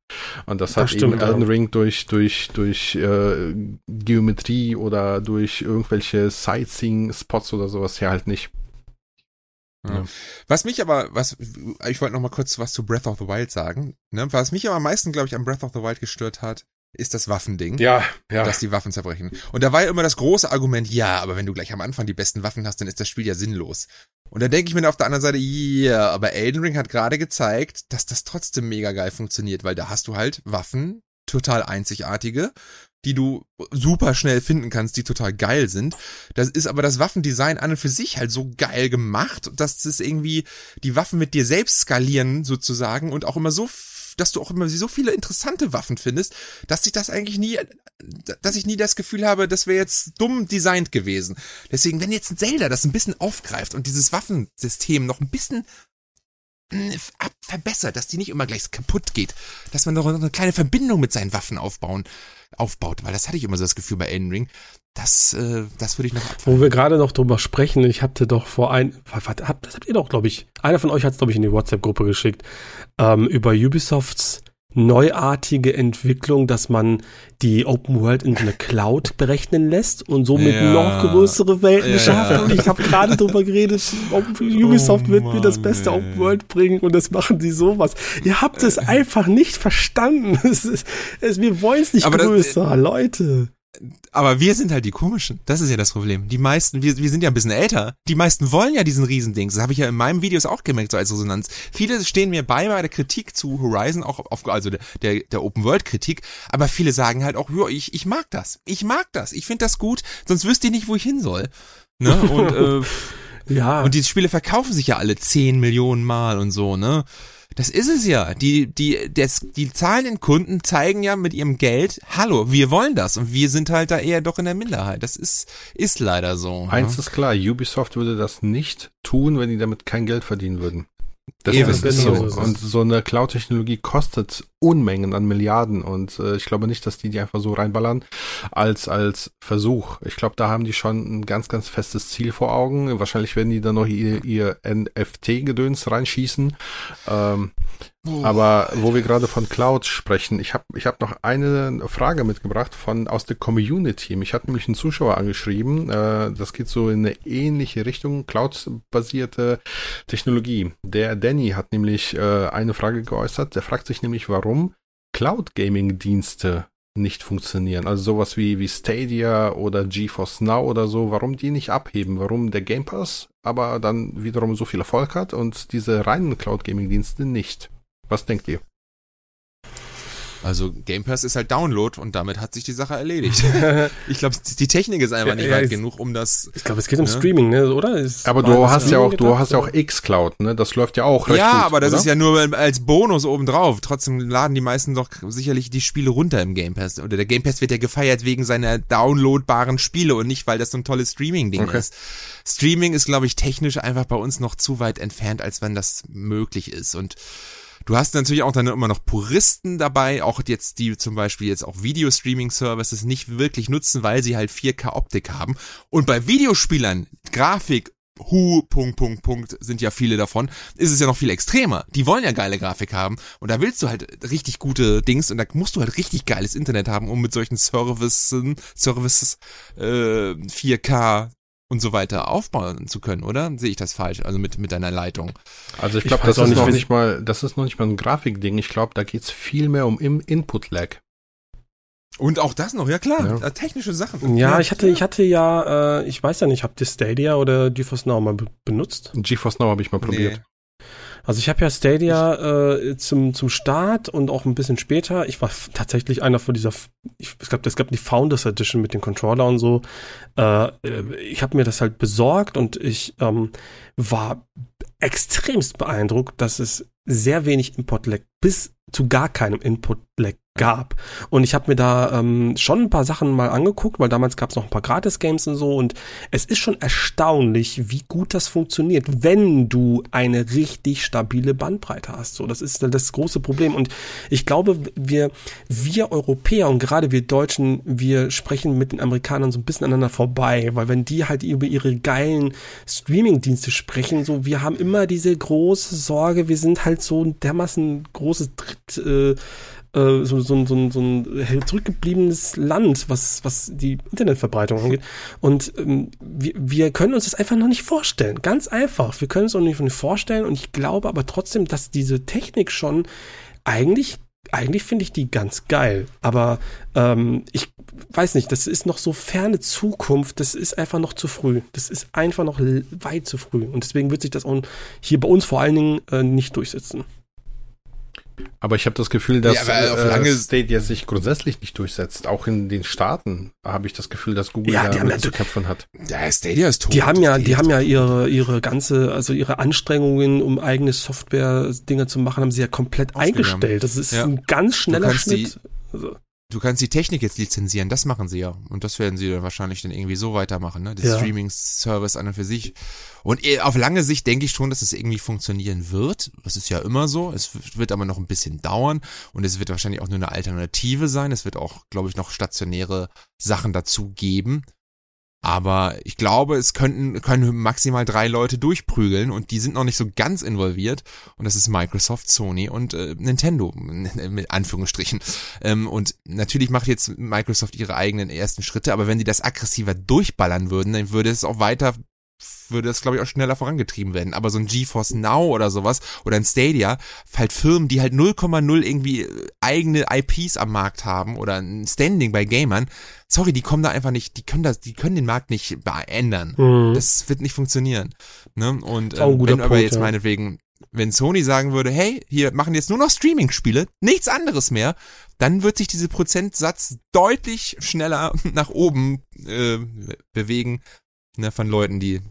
Und das, das hat stimmt, eben Elden Ring durch, durch, durch äh, Geometrie oder durch irgendwelche Sightseeing-Spots oder sowas her halt nicht. Ja. Was mich aber, was, ich wollte noch mal kurz was zu Breath of the Wild sagen. Ne? Was mich aber am meisten, glaube ich, an Breath of the Wild gestört hat, ist das Waffending. Ja, ja. Dass die Waffen zerbrechen. Und da war ja immer das große Argument, ja, aber wenn du gleich am Anfang die besten Waffen hast, dann ist das Spiel ja sinnlos. Und da denke ich mir auf der anderen Seite, ja, yeah, aber Elden Ring hat gerade gezeigt, dass das trotzdem mega geil funktioniert, weil da hast du halt Waffen, total einzigartige, die du super schnell finden kannst, die total geil sind. Das ist aber das Waffendesign an und für sich halt so geil gemacht, dass es irgendwie die Waffen mit dir selbst skalieren sozusagen und auch immer so dass du auch immer so viele interessante Waffen findest, dass ich das eigentlich nie, dass ich nie das Gefühl habe, das wäre jetzt dumm designt gewesen. Deswegen, wenn jetzt ein Zelda das ein bisschen aufgreift und dieses Waffensystem noch ein bisschen verbessert, dass die nicht immer gleich kaputt geht, dass man noch eine kleine Verbindung mit seinen Waffen aufbauen, aufbaut, weil das hatte ich immer so das Gefühl bei Elden Ring. Das, äh, das würde ich noch abfangen. Wo wir gerade noch drüber sprechen, ich hatte doch vor ein, was, das habt ihr doch, glaube ich, einer von euch hat es, glaube ich, in die WhatsApp-Gruppe geschickt, ähm, über Ubisofts neuartige Entwicklung, dass man die Open World in so eine Cloud berechnen lässt und somit ja. noch größere Welten ja. schafft. Und ich habe gerade drüber geredet, Ubisoft oh, wird Mann, mir das beste ey. Open World bringen und das machen die sowas. Ihr habt es einfach nicht verstanden. <laughs> Es ist, es, wir wollen es nicht Aber größer, das, Leute aber wir sind halt die komischen. Das ist ja das Problem. Die meisten, wir, wir sind ja ein bisschen älter. Die meisten wollen ja diesen Riesendings. Das habe ich ja in meinem Videos auch gemerkt, so als Resonanz. Viele stehen mir bei bei der Kritik zu Horizon, auch auf, also der, der, der Open World Kritik. Aber viele sagen halt auch, ja, ich, ich mag das. Ich mag das. Ich finde das gut. Sonst wüsste ich nicht, wo ich hin soll. Ne? Und, äh, <laughs> ja. Und die Spiele verkaufen sich ja alle 10 Millionen Mal und so, ne? Das ist es ja. Die, die, das, die zahlenden Kunden zeigen ja mit ihrem Geld, hallo, wir wollen das und wir sind halt da eher doch in der Minderheit. Das ist, ist leider so. Ne? Eins ja. ist klar, Ubisoft würde das nicht tun, wenn die damit kein Geld verdienen würden. Das, Eben, ist so. Und so eine Cloud-Technologie kostet Unmengen an Milliarden und äh, ich glaube nicht, dass die die einfach so reinballern als als Versuch. Ich glaube, da haben die schon ein ganz ganz festes Ziel vor Augen. Wahrscheinlich werden die dann noch ihr, ihr NFT-Gedöns reinschießen. Ähm, aber wo wir gerade von Cloud sprechen, ich habe ich hab noch eine Frage mitgebracht von aus der Community. Mich hat nämlich ein Zuschauer angeschrieben. Äh, das geht so in eine ähnliche Richtung, Cloud-basierte Technologie. Der Danny hat nämlich äh, eine Frage geäußert. Der fragt sich nämlich, warum Cloud-Gaming-Dienste nicht funktionieren. Also sowas wie, wie Stadia oder GeForce Now oder so, warum die nicht abheben, warum der Game Pass aber dann wiederum so viel Erfolg hat und diese reinen Cloud Gaming Dienste nicht. Was denkt ihr? Also Game Pass ist halt Download und damit hat sich die Sache erledigt. <laughs> ich glaube, die Technik ist einfach nicht ja, weit genug, um das. Ich glaube, es geht um ne? Streaming, ne? oder? Ist aber du hast ja auch, du hast ja auch X-Cloud, ne? Das läuft ja auch recht Ja, gut, aber das oder? ist ja nur als Bonus obendrauf. Trotzdem laden die meisten doch sicherlich die Spiele runter im Game Pass. Oder der Game Pass wird ja gefeiert wegen seiner downloadbaren Spiele und nicht, weil das so ein tolles Streaming-Ding okay. ist. Streaming ist, glaube ich, technisch einfach bei uns noch zu weit entfernt, als wenn das möglich ist. Und Du hast natürlich auch dann immer noch Puristen dabei, auch jetzt die zum Beispiel jetzt auch Video-Streaming-Services nicht wirklich nutzen, weil sie halt 4K-Optik haben. Und bei Videospielern, Grafik, Hu, Punkt, Punkt, Punkt, sind ja viele davon, ist es ja noch viel extremer. Die wollen ja geile Grafik haben und da willst du halt richtig gute Dings und da musst du halt richtig geiles Internet haben, um mit solchen Services, Services äh, 4K und so weiter aufbauen zu können, oder? Sehe ich das falsch? Also mit, mit deiner Leitung. Also ich glaube, das ist noch nicht mal, das ist noch nicht mal ein Grafikding. Ich glaube, da geht es viel mehr um Input-Lag. Und auch das noch, ja klar, ja. Äh, technische Sachen. Ja, ich hatte, ich hatte ja, äh, ich weiß ja nicht, habt ihr Stadia oder GeForce Now mal be benutzt? GeForce Now habe ich mal probiert. Nee. Also ich habe ja Stadia äh, zum, zum Start und auch ein bisschen später. Ich war tatsächlich einer von dieser, ich, ich glaube, es gab die Founders Edition mit den Controller und so. Äh, äh ich habe mir das halt besorgt und ich ähm, war extremst beeindruckt, dass es sehr wenig Import-Lag bis zu gar keinem Input-Lag gab. Und ich habe mir da ähm, schon ein paar Sachen mal angeguckt, weil damals gab es noch ein paar Gratis-Games und so. Und es ist schon erstaunlich, wie gut das funktioniert, wenn du eine richtig stabile Bandbreite hast. So, das ist das große Problem. Und ich glaube, wir, wir Europäer und gerade wir Deutschen, wir sprechen mit den Amerikanern so ein bisschen aneinander vorbei, weil wenn die halt über ihre geilen Streaming-Dienste sprechen, so, wir haben immer diese große Sorge, wir sind halt so ein dermaßen großes Dritt, äh, äh, so, so, so, so ein zurückgebliebenes Land, was, was die Internetverbreitung angeht. Und ähm, wir, wir können uns das einfach noch nicht vorstellen. Ganz einfach. Wir können es uns nicht vorstellen. Und ich glaube aber trotzdem, dass diese Technik schon eigentlich eigentlich finde ich die ganz geil, aber ähm, ich weiß nicht, das ist noch so ferne Zukunft, das ist einfach noch zu früh. Das ist einfach noch weit zu früh. Und deswegen wird sich das auch hier bei uns vor allen Dingen äh, nicht durchsetzen. Aber ich habe das Gefühl, dass ja, auf lange äh, Stadia sich grundsätzlich nicht durchsetzt. Auch in den Staaten habe ich das Gefühl, dass Google ja, da zu kämpfen hat. Ja, Stadia ist tot. Die haben ja, die haben ja ihre ihre ganze, also ihre Anstrengungen, um eigene Software-Dinge zu machen, haben sie ja komplett eingestellt. Das ist ja. ein ganz schneller Schnitt. Die, also. Du kannst die Technik jetzt lizenzieren, das machen sie ja. Und das werden sie dann wahrscheinlich dann irgendwie so weitermachen, ne? Der ja. Streaming-Service an und für sich. Und eh, auf lange Sicht denke ich schon, dass es irgendwie funktionieren wird. Das ist ja immer so. Es wird aber noch ein bisschen dauern und es wird wahrscheinlich auch nur eine Alternative sein. Es wird auch, glaube ich, noch stationäre Sachen dazu geben. Aber ich glaube, es könnten, können maximal drei Leute durchprügeln und die sind noch nicht so ganz involviert. Und das ist Microsoft, Sony und äh, Nintendo, <laughs> mit Anführungsstrichen. Ähm, und natürlich macht jetzt Microsoft ihre eigenen ersten Schritte, aber wenn die das aggressiver durchballern würden, dann würde es auch weiter würde das, glaube ich, auch schneller vorangetrieben werden. Aber so ein GeForce Now oder sowas oder ein Stadia, halt Firmen, die halt 0,0 irgendwie äh, eigene IPs am Markt haben oder ein Standing bei Gamern, sorry, die kommen da einfach nicht, die können das, die können den Markt nicht ändern. Mhm. Das wird nicht funktionieren. Ne? Und äh, wenn Punkt, aber jetzt ja. meinetwegen wenn Sony sagen würde, hey, hier machen jetzt nur noch Streaming-Spiele, nichts anderes mehr, dann wird sich diese Prozentsatz deutlich schneller <laughs> nach oben äh, bewegen ne, von Leuten, die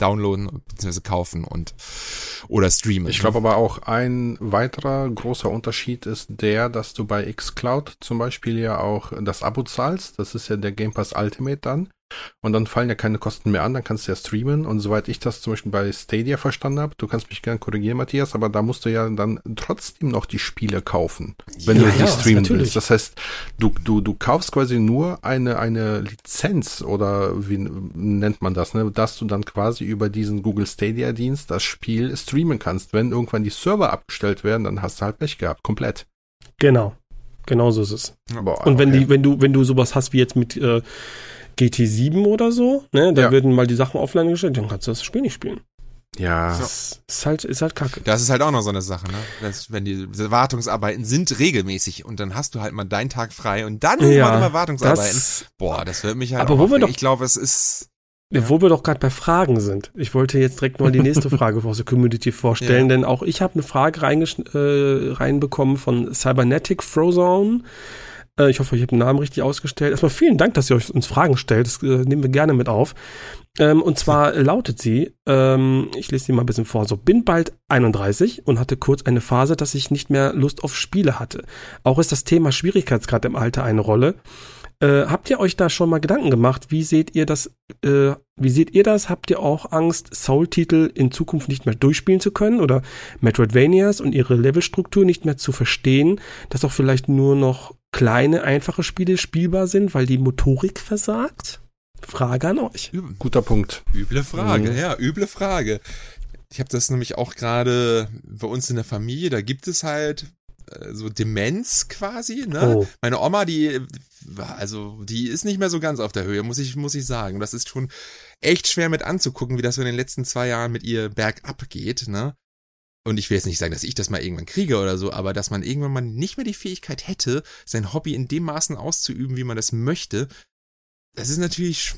downloaden bzw. kaufen und oder streamen. Ich glaube aber auch ein weiterer großer Unterschied ist der, dass du bei xCloud zum Beispiel ja auch das Abo zahlst. Das ist ja der Game Pass Ultimate dann. Und dann fallen ja keine Kosten mehr an, dann kannst du ja streamen. Und soweit ich das zum Beispiel bei Stadia verstanden habe, du kannst mich gerne korrigieren, Matthias, aber da musst du ja dann trotzdem noch die Spiele kaufen, wenn ja, du sie ja, streamen willst. Das heißt, du, du, du kaufst quasi nur eine, eine Lizenz oder wie nennt man das, ne? dass du dann quasi über diesen Google Stadia Dienst das Spiel streamen kannst. Wenn irgendwann die Server abgestellt werden, dann hast du halt Pech gehabt, komplett. Genau. Genau so ist es. Aber, und wenn okay. die, wenn du, wenn du sowas hast wie jetzt mit äh, GT7 oder so, ne, da ja. werden mal die Sachen offline gestellt, dann kannst du das Spiel nicht spielen. Ja. Das ist halt, ist halt kacke. Das ist halt auch noch so eine Sache, ne? Das, wenn die Wartungsarbeiten sind regelmäßig und dann hast du halt mal deinen Tag frei und dann ja, immer Wartungsarbeiten. Das, Boah, das wird mich halt aber wo wir doch, Ich glaube, es ist. Ja. Wo wir doch gerade bei Fragen sind. Ich wollte jetzt direkt mal die nächste <laughs> Frage aus der Community vorstellen, ja. denn auch ich habe eine Frage äh, reinbekommen von Cybernetic Frozone. Äh, ich hoffe, ich habe den Namen richtig ausgestellt. Erstmal vielen Dank, dass ihr euch uns Fragen stellt. Das äh, nehmen wir gerne mit auf. Ähm, und zwar lautet sie, ähm, ich lese sie mal ein bisschen vor, so, bin bald 31 und hatte kurz eine Phase, dass ich nicht mehr Lust auf Spiele hatte. Auch ist das Thema Schwierigkeitsgrad im Alter eine Rolle. Äh, habt ihr euch da schon mal Gedanken gemacht? Wie seht ihr das? Äh, wie seht ihr das? Habt ihr auch Angst, Soul-Titel in Zukunft nicht mehr durchspielen zu können oder Metroidvanias und ihre Levelstruktur nicht mehr zu verstehen, dass auch vielleicht nur noch kleine, einfache Spiele spielbar sind, weil die Motorik versagt? Frage an euch. Guter Punkt. Üble Frage, mhm. ja, üble Frage. Ich habe das nämlich auch gerade bei uns in der Familie, da gibt es halt äh, so Demenz quasi, ne? Oh. Meine Oma, die also die ist nicht mehr so ganz auf der Höhe, muss ich muss ich sagen. Das ist schon echt schwer mit anzugucken, wie das so in den letzten zwei Jahren mit ihr bergab geht, ne? Und ich will jetzt nicht sagen, dass ich das mal irgendwann kriege oder so, aber dass man irgendwann mal nicht mehr die Fähigkeit hätte, sein Hobby in dem Maßen auszuüben, wie man das möchte, das ist natürlich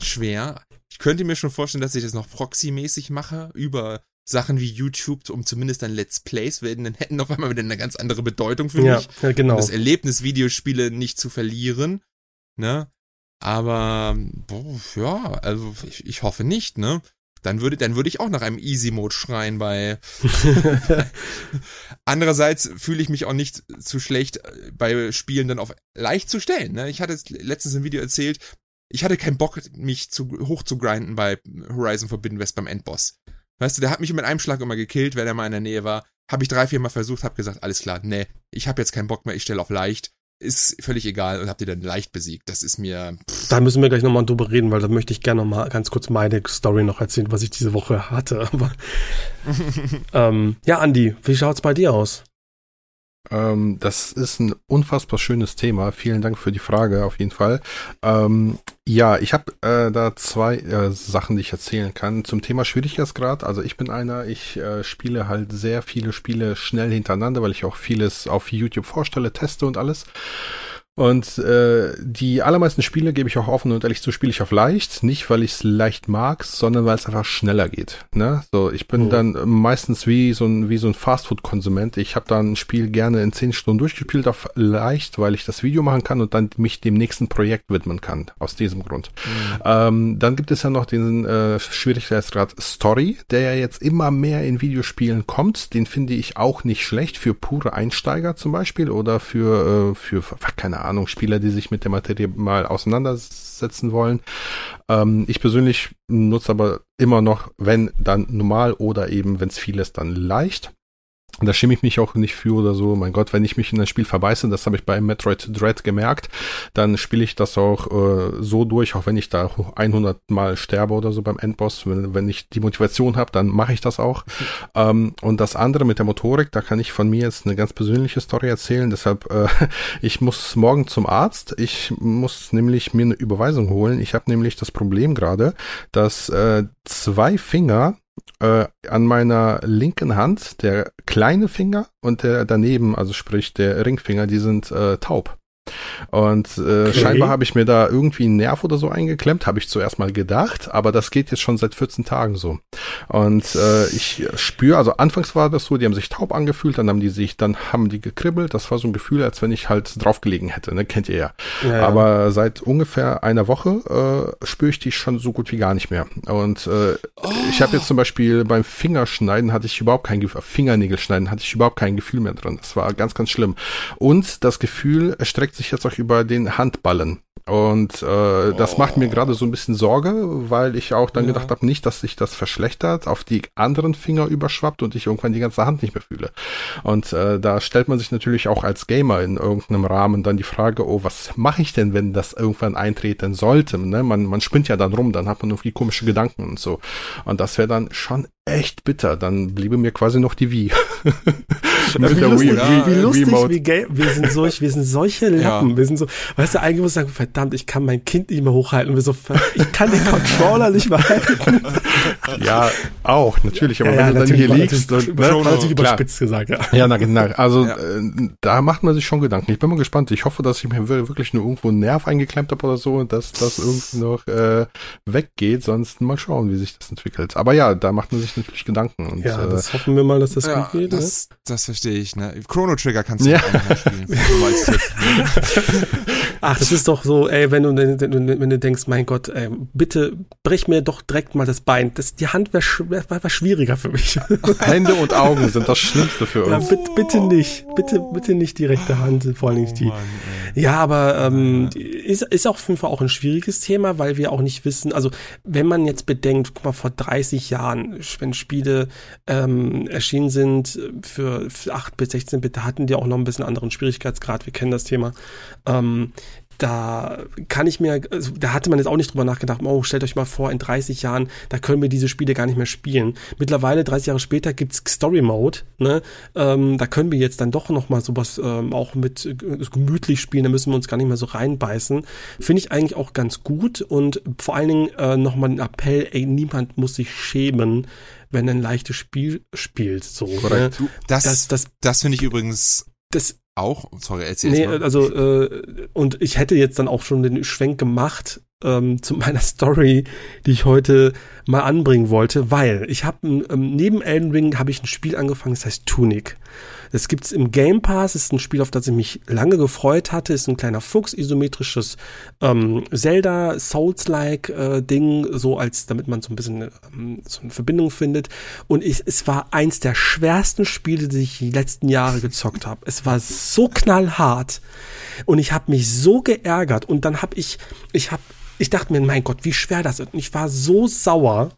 schwer. Ich könnte mir schon vorstellen, dass ich das noch proxymäßig mache, über Sachen wie YouTube, um zumindest dann Let's Plays werden, dann hätten auf einmal wieder eine ganz andere Bedeutung für ja, mich. Ja, genau. Um das Erlebnis Videospiele nicht zu verlieren, ne? Aber, boah, ja, also ich, ich hoffe nicht, ne? Dann würde, dann würde ich auch nach einem Easy Mode schreien bei. <laughs> Andererseits fühle ich mich auch nicht zu schlecht bei Spielen dann auf leicht zu stellen. Ne? Ich hatte letztens ein Video erzählt, ich hatte keinen Bock, mich zu hoch zu grinden bei Horizon Forbidden West beim Endboss. Weißt du, der hat mich mit einem Schlag immer gekillt, wenn er mal in der Nähe war. Habe ich drei, vier Mal versucht, habe gesagt, alles klar, nee, ich habe jetzt keinen Bock mehr, ich stelle auf leicht. Ist völlig egal und habt ihr dann leicht besiegt. Das ist mir. Pff. Da müssen wir gleich nochmal drüber reden, weil da möchte ich gerne nochmal ganz kurz meine Story noch erzählen, was ich diese Woche hatte. <laughs> Aber ähm, ja, Andi, wie schaut's bei dir aus? Ähm, das ist ein unfassbar schönes Thema. Vielen Dank für die Frage auf jeden Fall. Ähm, ja, ich habe äh, da zwei äh, Sachen, die ich erzählen kann. Zum Thema Schwierigkeitsgrad. Also ich bin einer, ich äh, spiele halt sehr viele Spiele schnell hintereinander, weil ich auch vieles auf YouTube vorstelle, teste und alles. Und äh, die allermeisten Spiele gebe ich auch offen und ehrlich zu, spiele ich auf leicht. Nicht, weil ich es leicht mag, sondern weil es einfach schneller geht. Ne? So, ich bin oh. dann meistens wie so ein, wie so ein Fastfood-Konsument. Ich habe dann ein Spiel gerne in zehn Stunden durchgespielt auf leicht, weil ich das Video machen kann und dann mich dem nächsten Projekt widmen kann. Aus diesem Grund. Mhm. Ähm, dann gibt es ja noch den äh, Schwierigkeitsgrad Story, der ja jetzt immer mehr in Videospielen kommt. Den finde ich auch nicht schlecht für pure Einsteiger zum Beispiel oder für, äh, für, keine Ahnung, Spieler, die sich mit der Materie mal auseinandersetzen wollen. Ähm, ich persönlich nutze aber immer noch, wenn dann normal oder eben, wenn es viel ist, dann leicht. Da schäme ich mich auch nicht für oder so. Mein Gott, wenn ich mich in ein Spiel verbeiße, das habe ich bei Metroid Dread gemerkt, dann spiele ich das auch äh, so durch, auch wenn ich da 100 Mal sterbe oder so beim Endboss. Wenn, wenn ich die Motivation habe, dann mache ich das auch. Mhm. Ähm, und das andere mit der Motorik, da kann ich von mir jetzt eine ganz persönliche Story erzählen. Deshalb, äh, <laughs> ich muss morgen zum Arzt. Ich muss nämlich mir eine Überweisung holen. Ich habe nämlich das Problem gerade, dass äh, zwei Finger äh, an meiner linken Hand, der kleine Finger und der daneben, also sprich der Ringfinger, die sind äh, taub. Und äh, okay. scheinbar habe ich mir da irgendwie einen Nerv oder so eingeklemmt, habe ich zuerst mal gedacht, aber das geht jetzt schon seit 14 Tagen so. Und äh, ich spüre, also anfangs war das so, die haben sich taub angefühlt, dann haben die sich, dann haben die gekribbelt. Das war so ein Gefühl, als wenn ich halt draufgelegen hätte, ne? Kennt ihr ja. ja. Aber seit ungefähr einer Woche äh, spüre ich die schon so gut wie gar nicht mehr. Und äh, oh. ich habe jetzt zum Beispiel beim Fingerschneiden hatte ich überhaupt kein Gefühl, Fingernägel schneiden hatte ich überhaupt kein Gefühl mehr drin. Das war ganz, ganz schlimm. Und das Gefühl erstreckt sich jetzt auch über den Handballen. Und äh, das oh. macht mir gerade so ein bisschen Sorge, weil ich auch dann ja. gedacht habe, nicht, dass sich das verschlechtert, auf die anderen Finger überschwappt und ich irgendwann die ganze Hand nicht mehr fühle. Und äh, da stellt man sich natürlich auch als Gamer in irgendeinem Rahmen dann die Frage, oh, was mache ich denn, wenn das irgendwann eintreten sollte? Ne? Man, man spinnt ja dann rum, dann hat man irgendwie komische Gedanken und so. Und das wäre dann schon echt bitter. Dann bliebe mir quasi noch die Wii. wie, lustig, wie, wie, lustig, wie geil. Wir sind solch, wir sind solche Lappen. Ja. Wir sind so, weißt du, eigentlich muss ich sagen, verdammt, ich kann mein Kind nicht mehr hochhalten. Wir so, ich kann den Controller nicht mehr halten. <laughs> ja, auch, natürlich. Aber ja, wenn ja, du dann hier liegst, und, ne, natürlich überspitzt gesagt, ja. Ja, na, genau. Also, äh, da macht man sich schon Gedanken. Ich bin mal gespannt. Ich hoffe, dass ich mir wirklich nur irgendwo einen Nerv eingeklemmt habe oder so und dass das irgendwie noch äh, weggeht. Sonst mal schauen, wie sich das entwickelt. Aber ja, da macht man sich natürlich Gedanken. Und, ja, das äh, hoffen wir mal, dass das ja, gut geht. Das, ne? das verstehe ich. Ne? Chrono Trigger kannst du ja. auch spielen. <laughs> Ach, das ist doch so, ey, wenn du, wenn du denkst, mein Gott, ey, bitte brich mir doch direkt mal das Bein. Das, die Hand wäre wär, wär schwieriger für mich. <laughs> Hände und Augen sind das Schlimmste für uns. Ja, bitte, bitte nicht. Bitte, bitte nicht die rechte Hand, vor allem nicht die. Oh Mann, ja, aber ähm, ist, ist auf jeden Fall auch ein schwieriges Thema, weil wir auch nicht wissen, also wenn man jetzt bedenkt, guck mal, vor 30 Jahren, wenn Spiele ähm, erschienen sind für, für 8 bis 16 Bit, hatten die auch noch ein bisschen anderen Schwierigkeitsgrad. Wir kennen das Thema. Ähm, da kann ich mir, also, da hatte man jetzt auch nicht drüber nachgedacht, oh, stellt euch mal vor, in 30 Jahren, da können wir diese Spiele gar nicht mehr spielen. Mittlerweile, 30 Jahre später, gibt's Story Mode, ne? Ähm, da können wir jetzt dann doch nochmal sowas ähm, auch mit äh, gemütlich spielen, da müssen wir uns gar nicht mehr so reinbeißen. Finde ich eigentlich auch ganz gut und vor allen Dingen äh, nochmal ein Appell, ey, niemand muss sich schämen, wenn ein leichtes Spiel spielt. So, Korrekt. Ne? Das, das, das, das finde ich übrigens das auch, sorry, erzähl nee, mal. also äh, und ich hätte jetzt dann auch schon den Schwenk gemacht ähm, <laughs> zu meiner Story, die ich heute mal anbringen wollte, weil ich habe ähm, neben Elden Ring habe ich ein Spiel angefangen, das heißt Tunic. Das gibt's im Game Pass, ist ein Spiel, auf das ich mich lange gefreut hatte, ist ein kleiner Fuchs, isometrisches ähm, Zelda Souls-like äh, Ding, so als damit man so ein bisschen ähm, so eine Verbindung findet. Und ich, es war eins der schwersten Spiele, die ich die letzten Jahre gezockt habe. Es war so knallhart und ich habe mich so geärgert und dann habe ich, ich habe ich dachte mir, mein Gott, wie schwer das ist. Und ich war so sauer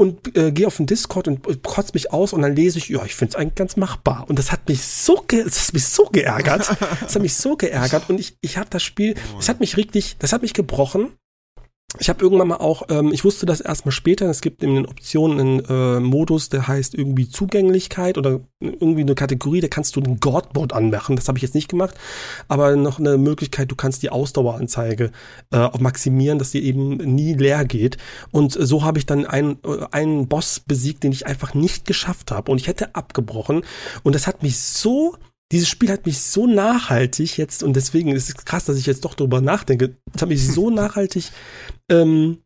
und äh, gehe auf den Discord und äh, kotze mich aus und dann lese ich, ja, ich finde es eigentlich ganz machbar. Und das hat mich so, das hat mich so geärgert. <laughs> Das hat mich so geärgert und ich, ich habe das Spiel, das hat mich richtig, das hat mich gebrochen ich habe irgendwann mal auch, ähm, ich wusste das erstmal später, es gibt in den Optionen einen äh, Modus, der heißt irgendwie Zugänglichkeit oder irgendwie eine Kategorie, da kannst du den God-Mode anmachen, das habe ich jetzt nicht gemacht, aber noch eine Möglichkeit, du kannst die Ausdaueranzeige äh, auch maximieren, dass die eben nie leer geht. Und so habe ich dann einen, äh, einen Boss besiegt, den ich einfach nicht geschafft habe und ich hätte abgebrochen. Und das hat mich so dieses Spiel hat mich so nachhaltig jetzt, und deswegen ist es krass, dass ich jetzt doch darüber nachdenke, es hat mich so <laughs> nachhaltig ähm,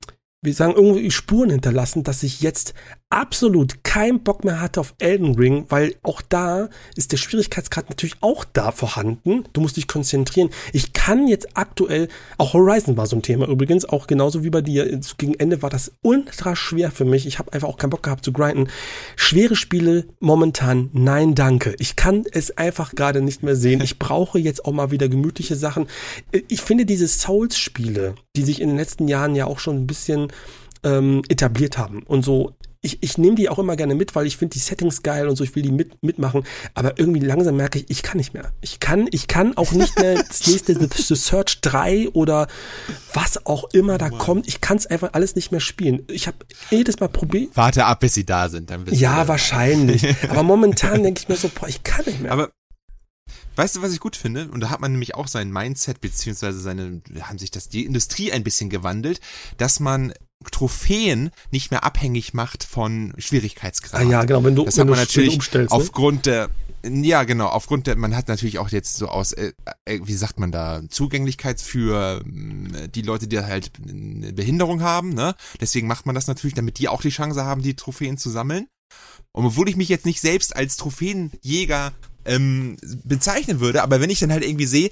wie sagen, irgendwie Spuren hinterlassen, dass ich jetzt absolut keinen Bock mehr hatte auf Elden Ring, weil auch da ist der Schwierigkeitsgrad natürlich auch da vorhanden. Du musst dich konzentrieren. Ich kann jetzt aktuell, auch Horizon war so ein Thema übrigens, auch genauso wie bei dir. Gegen Ende war das ultra schwer für mich. Ich habe einfach auch keinen Bock gehabt zu grinden. Schwere Spiele momentan, nein, danke. Ich kann es einfach gerade nicht mehr sehen. Ich brauche jetzt auch mal wieder gemütliche Sachen. Ich finde diese Souls-Spiele, die sich in den letzten Jahren ja auch schon ein bisschen ähm, etabliert haben und so ich, ich nehme die auch immer gerne mit, weil ich finde die Settings geil und so, ich will die mit, mitmachen. Aber irgendwie langsam merke ich, ich kann nicht mehr. Ich kann, ich kann auch nicht mehr <laughs> das nächste The Search 3 oder was auch immer da kommt. Ich kann es einfach alles nicht mehr spielen. Ich habe jedes Mal probiert. Warte ab, bis sie da sind. Dann ja, wahrscheinlich. Aber <laughs> momentan denke ich mir so, boah, ich kann nicht mehr. Aber Weißt du, was ich gut finde? Und da hat man nämlich auch sein Mindset, beziehungsweise seine, haben sich das, die Industrie ein bisschen gewandelt, dass man Trophäen nicht mehr abhängig macht von Schwierigkeitsgrad. Ah ja, genau, wenn du, das wenn hat man du natürlich umstellst, ne? aufgrund der ja, genau, aufgrund der, man hat natürlich auch jetzt so aus, äh, äh wie sagt man da, Zugänglichkeit für äh, die Leute, die halt eine Behinderung haben, ne? Deswegen macht man das natürlich, damit die auch die Chance haben, die Trophäen zu sammeln. Und obwohl ich mich jetzt nicht selbst als Trophäenjäger ähm, bezeichnen würde, aber wenn ich dann halt irgendwie sehe,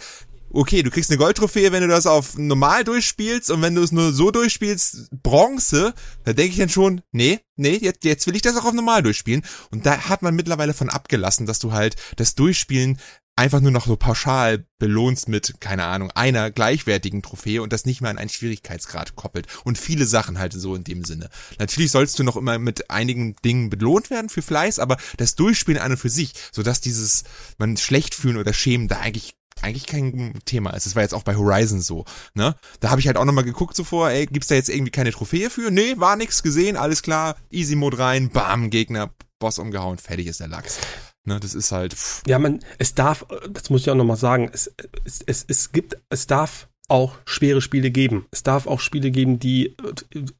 okay, du kriegst eine Goldtrophäe, wenn du das auf normal durchspielst und wenn du es nur so durchspielst, Bronze, da denke ich dann schon, nee, nee, jetzt, jetzt will ich das auch auf normal durchspielen. Und da hat man mittlerweile von abgelassen, dass du halt das Durchspielen einfach nur noch so pauschal belohnst mit, keine Ahnung, einer gleichwertigen Trophäe und das nicht mehr an einen Schwierigkeitsgrad koppelt. Und viele Sachen halt so in dem Sinne. Natürlich sollst du noch immer mit einigen Dingen belohnt werden für Fleiß, aber das Durchspielen an und für sich, sodass dieses, man schlecht fühlen oder schämen da eigentlich eigentlich kein Thema ist. Das war jetzt auch bei Horizon so, ne? Da habe ich halt auch nochmal geguckt zuvor, ey, gibt's da jetzt irgendwie keine Trophäe für? Nee, war nix gesehen, alles klar, Easy Mode rein, bam, Gegner, Boss umgehauen, fertig ist der Lachs. Ne, das ist halt. Pff. Ja, man, es darf, das muss ich auch nochmal sagen, es, es, es, es gibt, es darf auch schwere Spiele geben. Es darf auch Spiele geben, die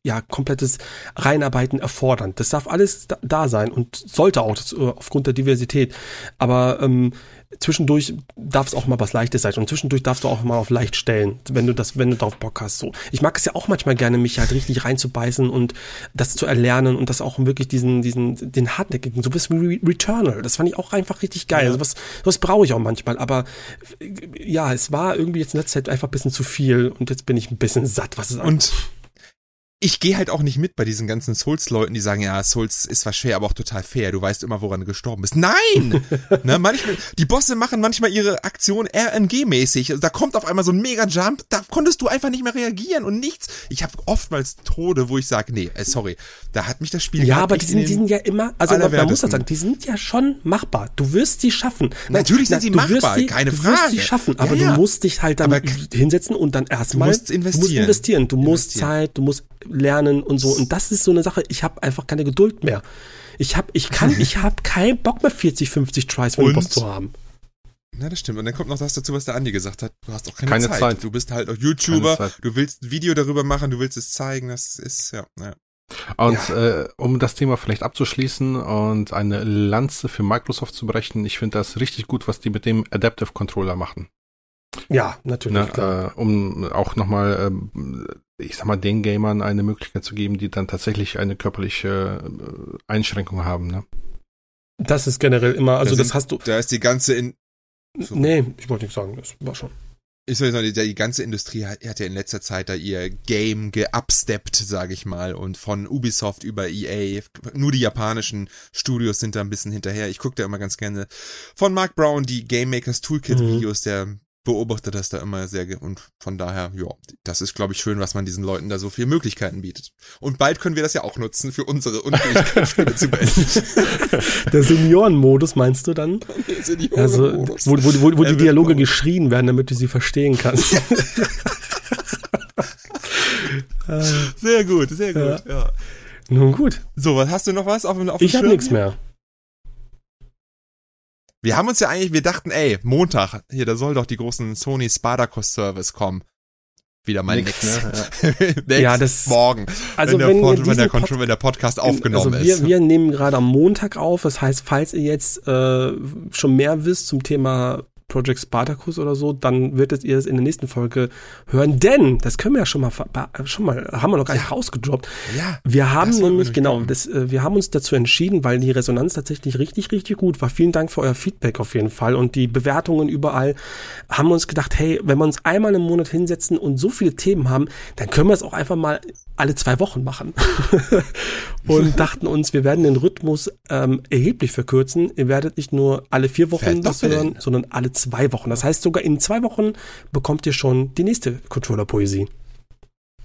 ja komplettes Reinarbeiten erfordern. Das darf alles da, da sein und sollte auch das, äh, aufgrund der Diversität. Aber ähm, zwischendurch darf es auch mal was Leichtes sein und zwischendurch darfst du auch mal auf leicht stellen, wenn du das, wenn du darauf Bock hast. So, ich mag es ja auch manchmal gerne, mich halt richtig reinzubeißen und das zu erlernen und das auch wirklich diesen, diesen, den hartnäckigen, so was wie Returnal. Das fand ich auch einfach richtig geil. Ja. Also was, was brauche ich auch manchmal. Aber ja, es war irgendwie jetzt in letzter Zeit einfach ein bisschen zu viel und jetzt bin ich ein bisschen satt, was es und ich gehe halt auch nicht mit bei diesen ganzen Souls-Leuten, die sagen, ja, Souls ist zwar schwer, aber auch total fair. Du weißt immer, woran du gestorben bist. Nein! <laughs> ne, manchmal, die Bosse machen manchmal ihre Aktion RNG-mäßig. Also da kommt auf einmal so ein Mega-Jump, da konntest du einfach nicht mehr reagieren und nichts. Ich habe oftmals Tode, wo ich sage, nee, äh, sorry, da hat mich das Spiel Ja, aber die sind, die sind ja immer, also man, muss das sagen, die sind ja schon machbar. Du wirst sie schaffen. Natürlich sind sie machbar, sie, keine Frage. Du wirst sie schaffen, aber ja, ja. du musst dich halt dann aber hinsetzen und dann erstmal, du musst investieren. Du musst investieren. Du musst Zeit, du musst lernen und so. Und das ist so eine Sache, ich habe einfach keine Geduld mehr. Ich habe, ich kann, <laughs> ich habe keinen Bock mehr 40, 50 Tries für den Boss zu haben. Ja, das stimmt. Und dann kommt noch das dazu, was der Andi gesagt hat. Du hast auch keine, keine Zeit. Zeit. Du bist halt auch YouTuber, du willst ein Video darüber machen, du willst es zeigen, das ist, ja, ja. Und ja. äh, um das Thema vielleicht abzuschließen und eine Lanze für Microsoft zu brechen, ich finde das richtig gut, was die mit dem Adaptive Controller machen. Ja, natürlich. Ne, äh, um auch nochmal, ähm, ich sag mal, den Gamern eine Möglichkeit zu geben, die dann tatsächlich eine körperliche äh, Einschränkung haben, ne? Das ist generell immer, also da das hast du. Da ist die ganze in Nee, ich wollte nichts sagen, das war schon. Ich soll sagen, die, die ganze Industrie hat, hat ja in letzter Zeit da ihr Game geupsteppt, sage ich mal, und von Ubisoft über EA, nur die japanischen Studios sind da ein bisschen hinterher. Ich gucke da immer ganz gerne von Mark Brown die Game Makers Toolkit Videos, der beobachtet das da immer sehr und von daher, ja, das ist, glaube ich, schön, was man diesen Leuten da so viele Möglichkeiten bietet. Und bald können wir das ja auch nutzen, für unsere Unfähigkeit Spiele <laughs> zu beenden. <laughs> Der Seniorenmodus meinst du dann? <laughs> Also, Seniorenmodus. wo, wo, wo, wo Er die Dialoge geschrien werden, damit du sie verstehen kannst. Sehr gut, sehr gut, ja. Nun gut, So, was hast du noch was auf, dem- auf dem ich habe nichts mehr. Wir haben uns ja eigentlich, wir dachten, ey, Montag, hier, da soll doch die großen Sony Spartacus Service kommen. Wieder mal Nix, nix. ne? <laughs> Next Ja, das- morgen. Also wenn, wenn der, Pod, wenn, der, Kon- wenn der Podcast aufgenommen also wir, ist. wir nehmen gerade am Montag auf. Das heißt, falls ihr jetzt äh, schon mehr wisst zum Thema Project Spartacus oder so, dann werdet ihr es in der nächsten Folge hören. Denn, das können wir ja schon mal, schon mal, haben wir noch gar nicht rausgedroppt. ja. Wir haben nämlich, genau, das, äh, wir haben uns dazu entschieden, weil die Resonanz tatsächlich richtig, richtig gut war. Vielen Dank für euer Feedback auf jeden Fall und die Bewertungen überall. Haben wir uns gedacht, hey, wenn wir uns einmal im Monat hinsetzen und so viele Themen haben, dann können wir es auch einfach mal alle zwei Wochen machen. <laughs> und <laughs> dachten uns, wir werden den Rhythmus ähm, erheblich verkürzen. Ihr werdet nicht nur alle vier Wochen das hören, sondern alle zwei Wochen. Das heißt, sogar in zwei Wochen bekommt ihr schon die nächste Controller-Poesie.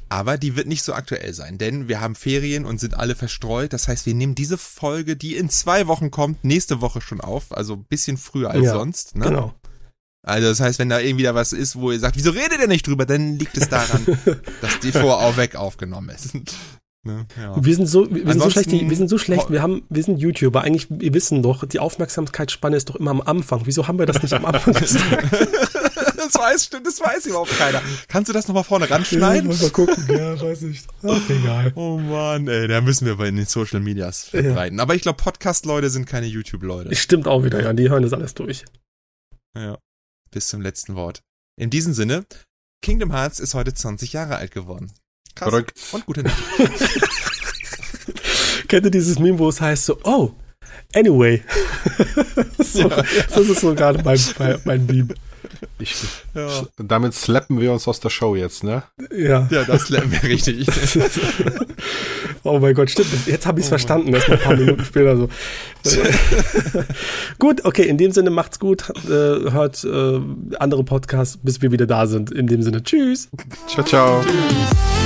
Aber die wird nicht so aktuell sein, denn wir haben Ferien und sind alle verstreut. Das heißt, wir nehmen diese Folge, die in zwei Wochen kommt, nächste Woche schon auf. Also ein bisschen früher als Ja, sonst. Ne? Genau. Also das heißt, wenn da irgendwie da was ist, wo ihr sagt, wieso redet ihr nicht drüber, dann liegt es daran, <laughs> dass die vorweg aufgenommen ist. Ne? Ja. Wir sind so, wir sind so schlecht, wir sind so schlecht, wir haben, wir sind YouTuber. Eigentlich, wir wissen doch, die Aufmerksamkeitsspanne ist doch immer am Anfang. Wieso haben wir das nicht am Anfang <laughs> gesagt? Das weiß, stimmt, das weiß überhaupt keiner. Kannst du das nochmal vorne ranschneiden? mal gucken, ja, weiß ich. Ach, egal. Oh Mann, ey, da müssen wir bei den Social Medias verbreiten. Aber ich glaube, Podcast-Leute sind keine YouTube-Leute. Stimmt auch wieder, ja, die hören das alles durch. Ja. Bis zum letzten Wort. In diesem Sinne, Kingdom Hearts ist heute 20 Jahre alt geworden. Krass. Verrückt. Und gute Nacht. <laughs> Kennt ihr dieses Meme, wo es heißt so, oh, anyway. <laughs> so, Das ist so gerade mein, mein, mein Meme. Ich, Ja, damit slappen wir uns aus der Show jetzt, ne? Ja. ja das lernen wir richtig. <laughs> Oh mein Gott, stimmt. Jetzt habe ich es verstanden. Erst mal ein paar Minuten später so. <laughs> gut, okay, in dem Sinne macht's gut. Äh, hört äh, andere Podcasts, bis wir wieder da sind. In dem Sinne, tschüss. Ciao, ciao. Tschüss.